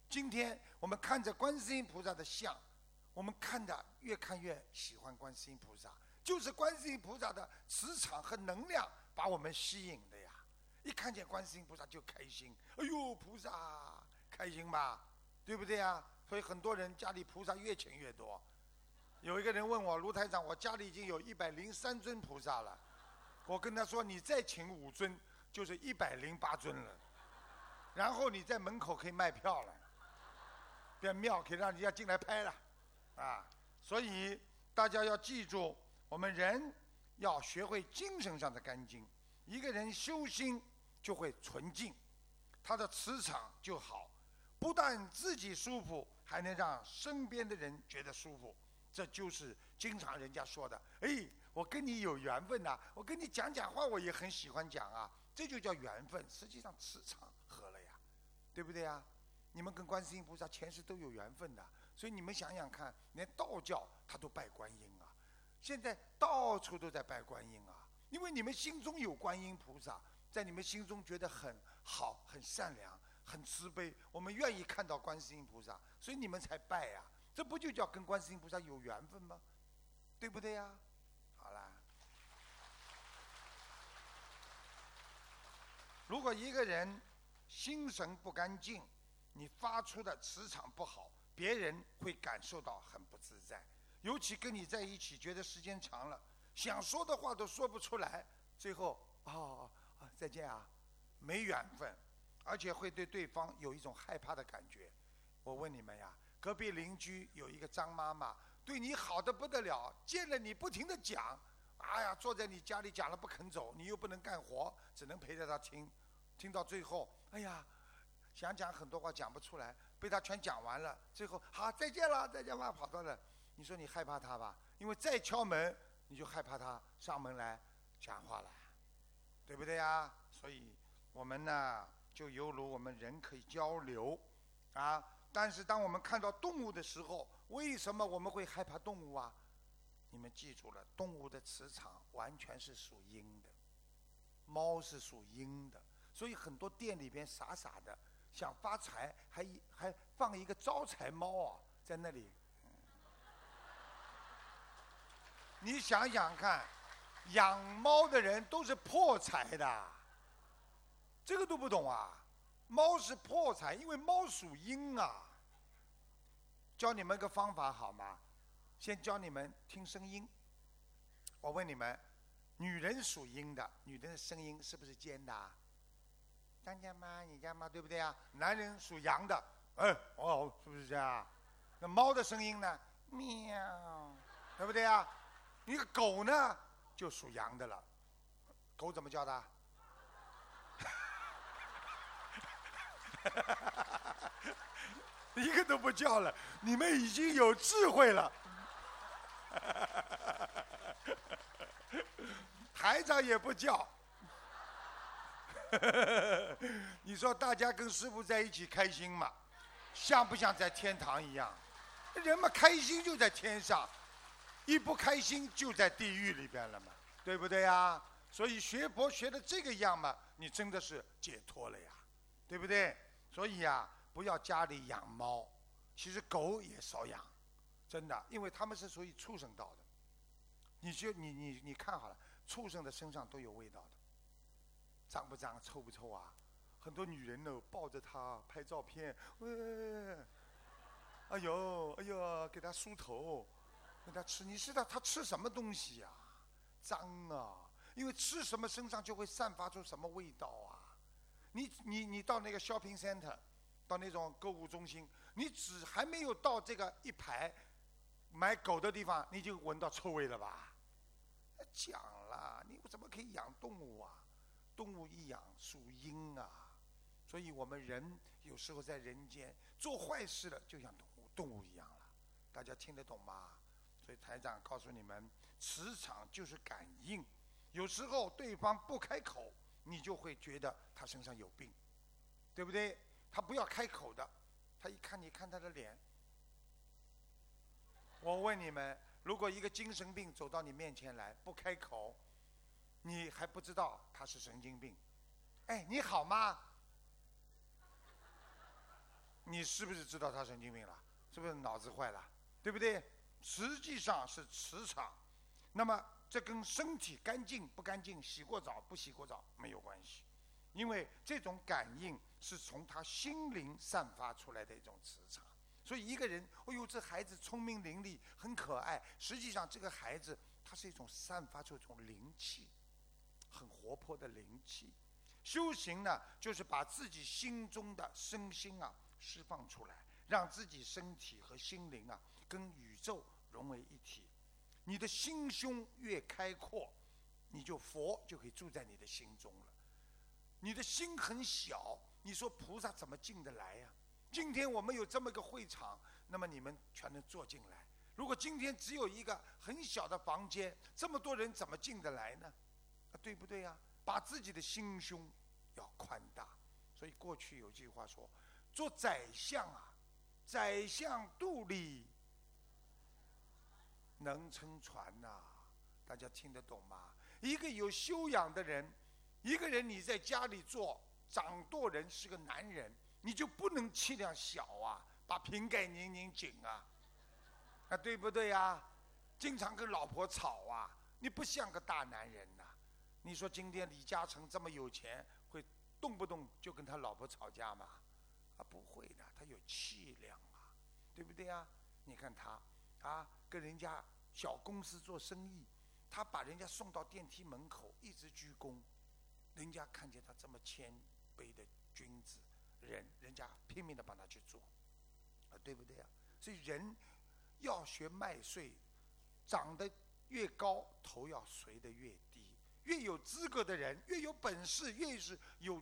今天我们看着观世音菩萨的像，我们看的越看越喜欢观世音菩萨。就是观世音菩萨的磁场和能量把我们吸引的呀！一看见观世音菩萨就开心，哎呦，菩萨开心吧，对不对呀？所以很多人家里菩萨越请越多。有一个人问我卢台长，我家里已经有一百零三尊菩萨了，我跟他说，你再请五尊就是一百零八尊了，然后你在门口可以卖票了，变庙可以让人家进来拍了，啊！所以大家要记住。我们人要学会精神上的干净，一个人修心就会纯净，他的磁场就好，不但自己舒服，还能让身边的人觉得舒服。这就是经常人家说的：“哎，我跟你有缘分呐，我跟你讲讲话，我也很喜欢讲啊。”这就叫缘分。实际上磁场合了呀，对不对呀？你们跟观世音菩萨前世都有缘分的，所以你们想想看，连道教他都拜观音。现在到处都在拜观音啊，因为你们心中有观音菩萨，在你们心中觉得很好、很善良、很慈悲，我们愿意看到观世音菩萨，所以你们才拜呀。这不就叫跟观世音菩萨有缘分吗？对不对呀？好了，如果一个人心神不干净，你发出的磁场不好，别人会感受到很不自在。尤其跟你在一起，觉得时间长了，想说的话都说不出来，最后啊啊再见啊，没缘分，而且会对对方有一种害怕的感觉。我问你们呀，隔壁邻居有一个张妈妈，对你好的不得了，见了你不停的讲，哎呀，坐在你家里讲了不肯走，你又不能干活，只能陪着他听，听到最后，哎呀，想讲很多话讲不出来，被他全讲完了，最后好再见了，再见吧，跑到了。你说你害怕他吧？因为再敲门，你就害怕他上门来讲话了，对不对呀？所以我们呢，就犹如我们人可以交流，啊。但是当我们看到动物的时候，为什么我们会害怕动物啊？你们记住了，动物的磁场完全是属阴的，猫是属阴的，所以很多店里边傻傻的想发财，还还放一个招财猫啊，在那里。你想想看，养猫的人都是破财的，这个都不懂啊？猫是破财，因为猫属阴啊。教你们个方法好吗？先教你们听声音。我问你们，女人属阴的，女人的声音是不是尖的？张家妈，你家妈对不对啊？男人属阳的，哎，哦，是不是这样？那猫的声音呢？喵，对不对啊？你个狗呢，就属羊的了。狗怎么叫的？一个都不叫了，你们已经有智慧了。台长也不叫。你说大家跟师傅在一起开心嘛？像不像在天堂一样？人嘛，开心就在天上，一不开心就在地狱里边了嘛，对不对呀？所以学佛学的这个样嘛，你真的是解脱了呀，对不对？所以呀，不要家里养猫，其实狗也少养，真的，因为他们是属于畜生道的。你就你你你看好了，畜生的身上都有味道的，脏不脏，臭不臭啊？很多女人呢抱着它拍照片，喂，哎呦哎呦，给它梳头，给它吃。你知道它吃什么东西呀？脏啊！因为吃什么身上就会散发出什么味道啊。你你你到那个 shopping center，到那种购物中心，你只还没有到这个一排买狗的地方，你就闻到臭味了吧？讲了，你怎么可以养动物啊？动物一养属阴啊，所以我们人有时候在人间做坏事了，就像动物动物一样了。大家听得懂吗？台长告诉你们，磁场就是感应，有时候对方不开口。你就会觉得他身上有病，对不对？他不要开口的，他一看你看他的脸。我问你们，如果一个精神病走到你面前来不开口，你还不知道他是神经病？哎，你好吗？你是不是知道他神经病了？是不是脑子坏了？对不对？实际上是磁场。那么。这跟身体干净不干净、洗过澡不洗过澡没有关系，因为这种感应是从他心灵散发出来的一种磁场。所以一个人，哦呦，这孩子聪明伶俐，很可爱。实际上，这个孩子他是一种散发出一种灵气，很活泼的灵气。修行呢，就是把自己心中的身心啊释放出来，让自己身体和心灵啊跟宇宙融为一体。你的心胸越开阔，你就佛就可以住在你的心中了。你的心很小，你说菩萨怎么进得来呀？今天我们有这么一个会场，那么你们全能坐进来。如果今天只有一个很小的房间，这么多人怎么进得来呢？啊，对不对呀？把自己的心胸要宽大。所以过去有句话说：“做宰相啊，宰相肚里。”能撑船呐，大家听得懂吗？一个有修养的人，一个人你在家里做掌舵人是个男人，你就不能气量小啊，把瓶盖拧拧紧啊，啊对不对呀？经常跟老婆吵啊，你不像个大男人呐。你说今天李嘉诚这么有钱，会动不动就跟他老婆吵架吗？啊不会的，他有气量啊，对不对呀？你看他。啊，跟人家小公司做生意，他把人家送到电梯门口，一直鞠躬，人家看见他这么谦卑的君子，人人家拼命的帮他去做，啊，对不对啊？所以人要学麦穗，长得越高，头要垂得越低。越有资格的人，越有本事，越是有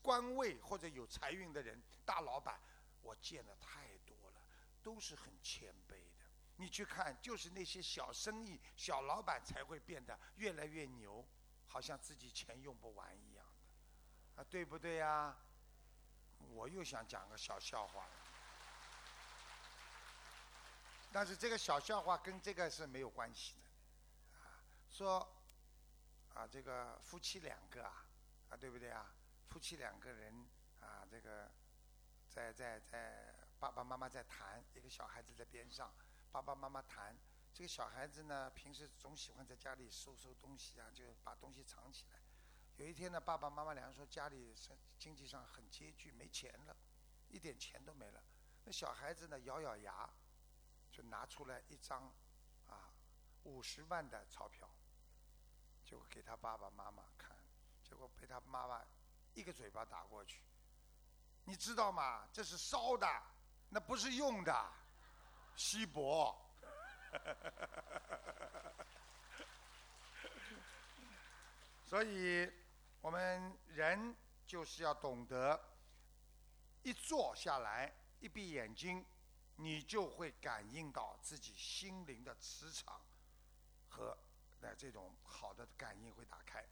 官位或者有财运的人，大老板，我见的太多了，都是很谦卑。你去看，就是那些小生意、小老板才会变得越来越牛，好像自己钱用不完一样的，啊，对不对呀？我又想讲个小笑话了。但是这个小笑话跟这个是没有关系的，啊，说，啊，这个夫妻两个啊，啊，对不对啊？夫妻两个人啊，这个在在在爸爸妈妈在谈，一个小孩子在边上，爸爸妈妈谈，这个小孩子呢，平时总喜欢在家里收收东西啊，就把东西藏起来。有一天呢，爸爸妈妈两人说家里经济上很拮据，没钱了，一点钱都没了。那小孩子呢，咬咬牙。就拿出来一张，啊，五十万的钞票，就给他爸爸妈妈看，结果被他妈妈一个嘴巴打过去。你知道吗？这是烧的，那不是用的，稀薄。所以，我们人就是要懂得，一坐下来，一闭眼睛。你就会感应到自己心灵的磁场和那这种好的感应会打开，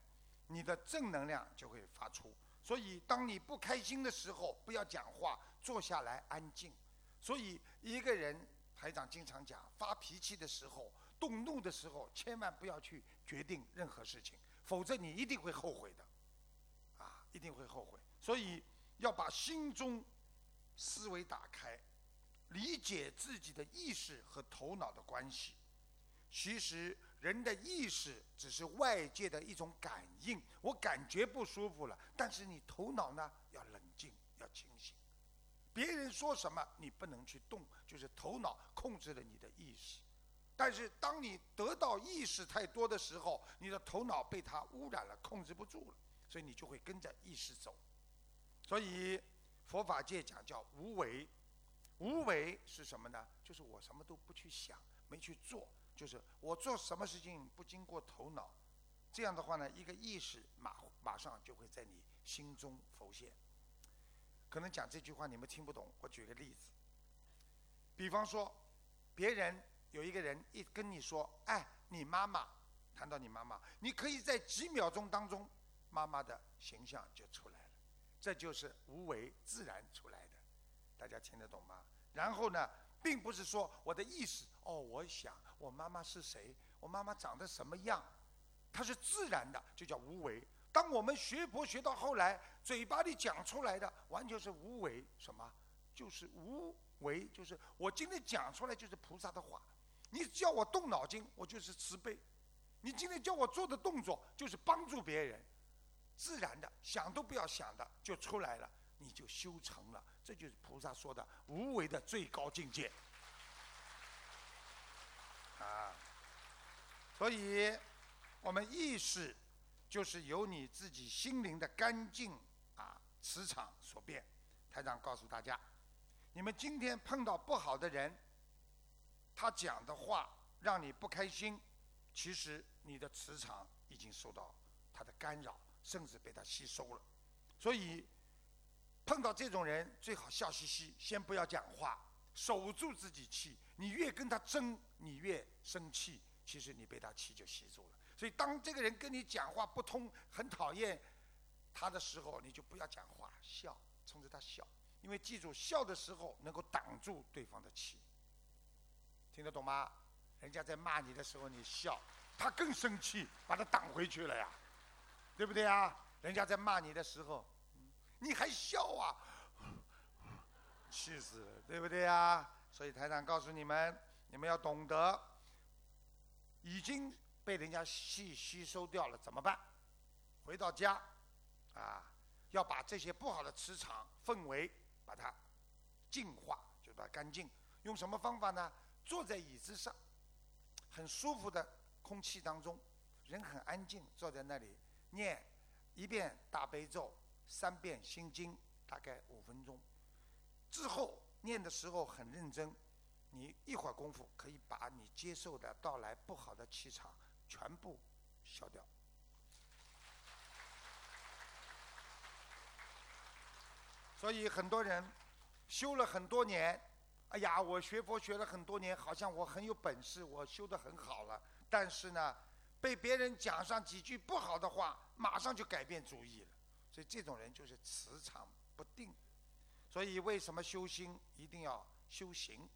你的正能量就会发出。所以，当你不开心的时候，不要讲话，坐下来安静。所以，一个人台长经常讲，发脾气的时候、动怒的时候，千万不要去决定任何事情，否则你一定会后悔的，啊，一定会后悔。所以，要把心中思维打开。理解自己的意识和头脑的关系，其实人的意识只是外界的一种感应。我感觉不舒服了，但是你头脑呢要冷静，要清醒。别人说什么你不能去动，就是头脑控制了你的意识。但是当你得到意识太多的时候，你的头脑被它污染了，控制不住了，所以你就会跟着意识走。所以佛法界讲叫无为。无为是什么呢？就是我什么都不去想，没去做，就是我做什么事情不经过头脑，这样的话呢，一个意识马马上就会在你心中浮现。可能讲这句话你们听不懂，我举个例子。比方说，别人有一个人一跟你说：“哎，你妈妈。”谈到你妈妈，你可以在几秒钟当中，妈妈的形象就出来了。这就是无为自然出来的。大家听得懂吗？然后呢，并不是说我的意思哦，我想我妈妈是谁，我妈妈长得什么样，它是自然的，就叫无为。当我们学佛学到后来，嘴巴里讲出来的完全是无为，什么？就是无为，就是我今天讲出来就是菩萨的话。你叫我动脑筋，我就是慈悲；你今天叫我做的动作，就是帮助别人，自然的，想都不要想的就出来了，你就修成了。这就是菩萨说的无为的最高境界啊！所以，我们意识就是由你自己心灵的干净啊磁场所变。台长告诉大家，你们今天碰到不好的人，他讲的话让你不开心，其实你的磁场已经受到他的干扰，甚至被他吸收了。所以。碰到这种人，最好笑嘻嘻，先不要讲话，守住自己气。你越跟他争，你越生气，其实你被他气就吸住了。所以，当这个人跟你讲话不通，很讨厌他的时候，你就不要讲话，笑，冲着他笑。因为记住，笑的时候能够挡住对方的气。听得懂吗？人家在骂你的时候，你笑，他更生气，把他挡回去了呀，对不对啊？人家在骂你的时候。你还笑啊？气死了，对不对呀？所以台长告诉你们，你们要懂得，已经被人家吸吸收掉了，怎么办？回到家，啊，要把这些不好的磁场氛围把它净化，就把它干净。用什么方法呢？坐在椅子上，很舒服的空气当中，人很安静，坐在那里念一遍大悲咒，三遍心经，大概五分钟。之后念的时候很认真，你一会儿功夫可以把你接受的到来不好的气场全部消掉。所以很多人修了很多年，哎呀，我学佛学了很多年，好像我很有本事，我修得很好了。但是呢，被别人讲上几句不好的话，马上就改变主意了。所以这种人就是磁场不定。所以为什么修心一定要修行？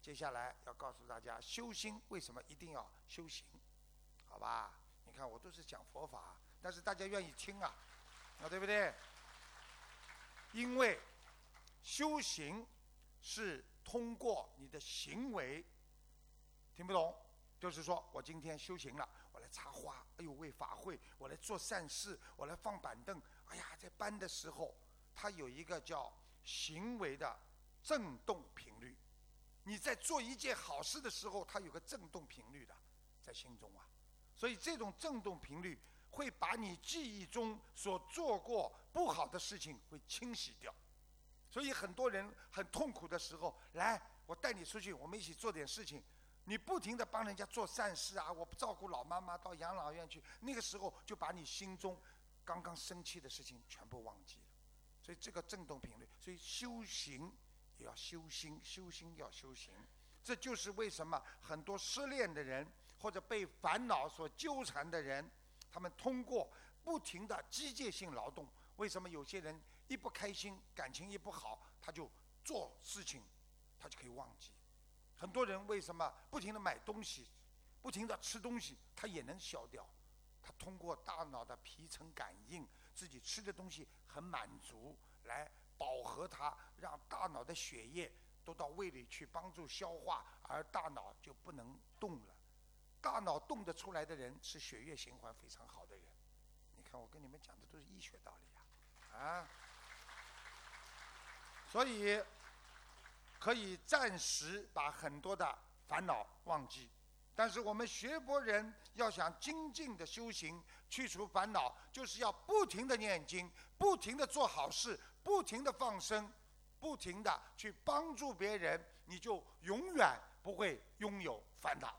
接下来要告诉大家，修心为什么一定要修行？好吧？你看我都是讲佛法，但是大家愿意听啊，啊对不对？因为修行是通过你的行为，听不懂？就是说我今天修行了，我来插花，哎呦为法会，我来做善事，我来放板凳，哎呀，在搬的时候，它有一个叫行为的振动频率。你在做一件好事的时候，它有个振动频率的，在心中啊，所以这种振动频率。会把你记忆中所做过不好的事情会清洗掉，所以很多人很痛苦的时候，来，我带你出去，我们一起做点事情。你不停的帮人家做善事啊，我不照顾老妈妈到养老院去，那个时候就把你心中刚刚生气的事情全部忘记了。所以这个振动频率，所以修行也要修心，修心要修行。这就是为什么很多失恋的人或者被烦恼所纠缠的人。他们通过不停的机械性劳动，为什么有些人一不开心，感情一不好，他就做事情，他就可以忘记。很多人为什么不停的买东西，不停的吃东西，他也能消掉。他通过大脑的皮层感应，自己吃的东西很满足，来饱和它，让大脑的血液都到胃里去帮助消化，而大脑就不能动了。大脑动得出来的人是血液循环非常好的人。你看，我跟你们讲的都是医学道理呀，啊，所以可以暂时把很多的烦恼忘记。但是我们学佛人要想精进的修行，去除烦恼，就是要不停的念经，不停的做好事，不停的放生，不停的去帮助别人，你就永远不会拥有烦恼。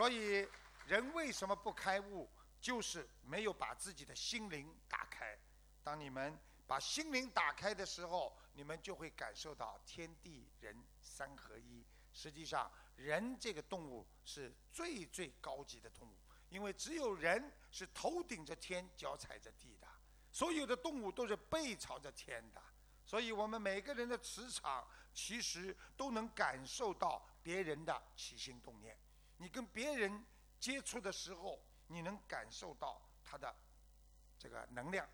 所以，人为什么不开悟？就是没有把自己的心灵打开。当你们把心灵打开的时候，你们就会感受到天地人三合一。实际上，人这个动物是最最高级的动物，因为只有人是头顶着天，脚踩着地的。所有的动物都是背朝着天的。所以我们每个人的磁场，其实都能感受到别人的起心动念。你跟别人接触的时候，你能感受到他的这个能量，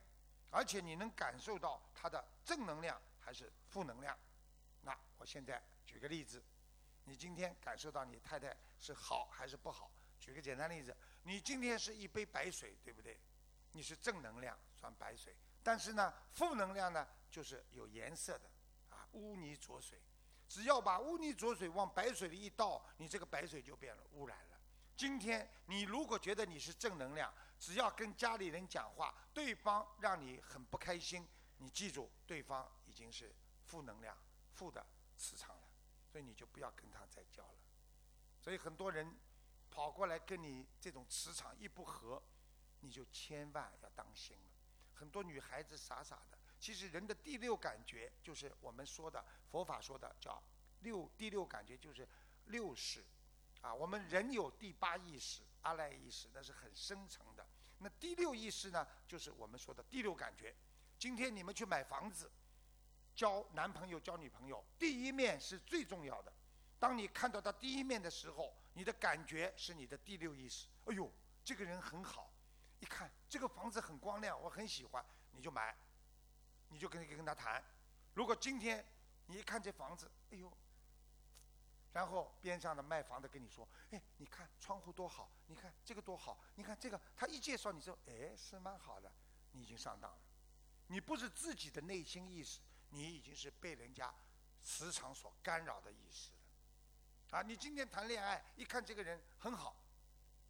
而且你能感受到他的正能量还是负能量。那我现在举个例子，你今天感受到你太太是好还是不好？举个简单例子，你今天是一杯白水，对不对？你是正能量，算白水。但是呢，负能量呢，就是有颜色的，啊，污泥浊水。只要把污泥浊水往白水里一倒，你这个白水就变了污染了。今天你如果觉得你是正能量，只要跟家里人讲话，对方让你很不开心，你记住，对方已经是负能量、负的磁场了，所以你就不要跟他再交了。所以很多人跑过来跟你这种磁场一不合，你就千万要当心了。很多女孩子傻傻的。其实人的第六感觉就是我们说的佛法说的叫六第六感觉就是六识，啊，我们人有第八意识阿赖意识，那是很深层的。那第六意识呢，就是我们说的第六感觉。今天你们去买房子，交男朋友交女朋友，第一面是最重要的。当你看到他第一面的时候，你的感觉是你的第六意识。哎呦，这个人很好，一看这个房子很光亮，我很喜欢，你就买。你就跟跟他谈，如果今天你一看这房子，哎呦，然后边上的卖房的跟你说，哎，你看窗户多好，你看这个多好，你看这个，他一介绍你说，哎，是蛮好的，你已经上当了，你不是自己的内心意识，你已经是被人家磁场所干扰的意识了。啊，你今天谈恋爱，一看这个人很好，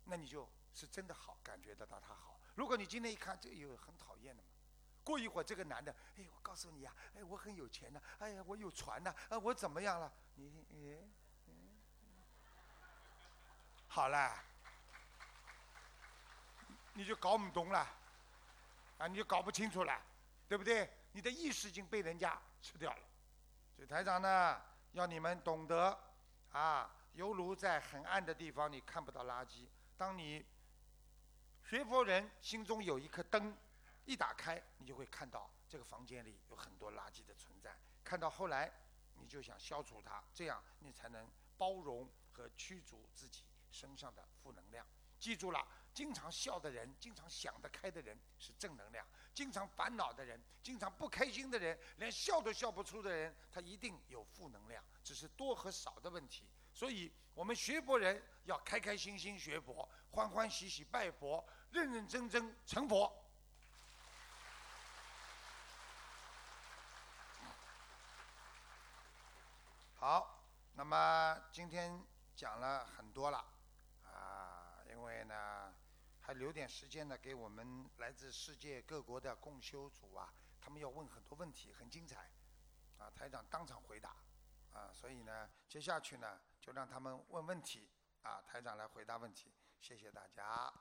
那你就是真的好，感觉得到他好。如果你今天一看这有很讨厌的嘛，过一会儿这个男的，哎，我告诉你呀，哎，我很有钱的，哎呀，我有船呐，啊，我怎么样了？你，哎，好了，你就搞不懂了，啊，你就搞不清楚了，对不对？你的意识已经被人家吃掉了。所以台长呢，要你们懂得。啊，犹如在很暗的地方，你看不到垃圾。当你学佛人心中有一颗灯，一打开，你就会看到这个房间里有很多垃圾的存在。看到后来，你就想消除它，这样你才能包容和驱逐自己身上的负能量。记住了，经常笑的人，经常想得开的人是正能量；经常烦恼的人，经常不开心的人，连笑都笑不出的人，他一定有负能量。只是多和少的问题，所以我们学佛人要开开心心学佛，欢欢喜喜拜佛，认认真真成佛。好，那么今天讲了很多了，啊，因为呢还留点时间呢，给我们来自世界各国的共修组啊，他们要问很多问题，很精彩，啊，台长当场回答。啊，所以呢，接下去呢，就让他们问问题，啊，台长来回答问题，谢谢大家。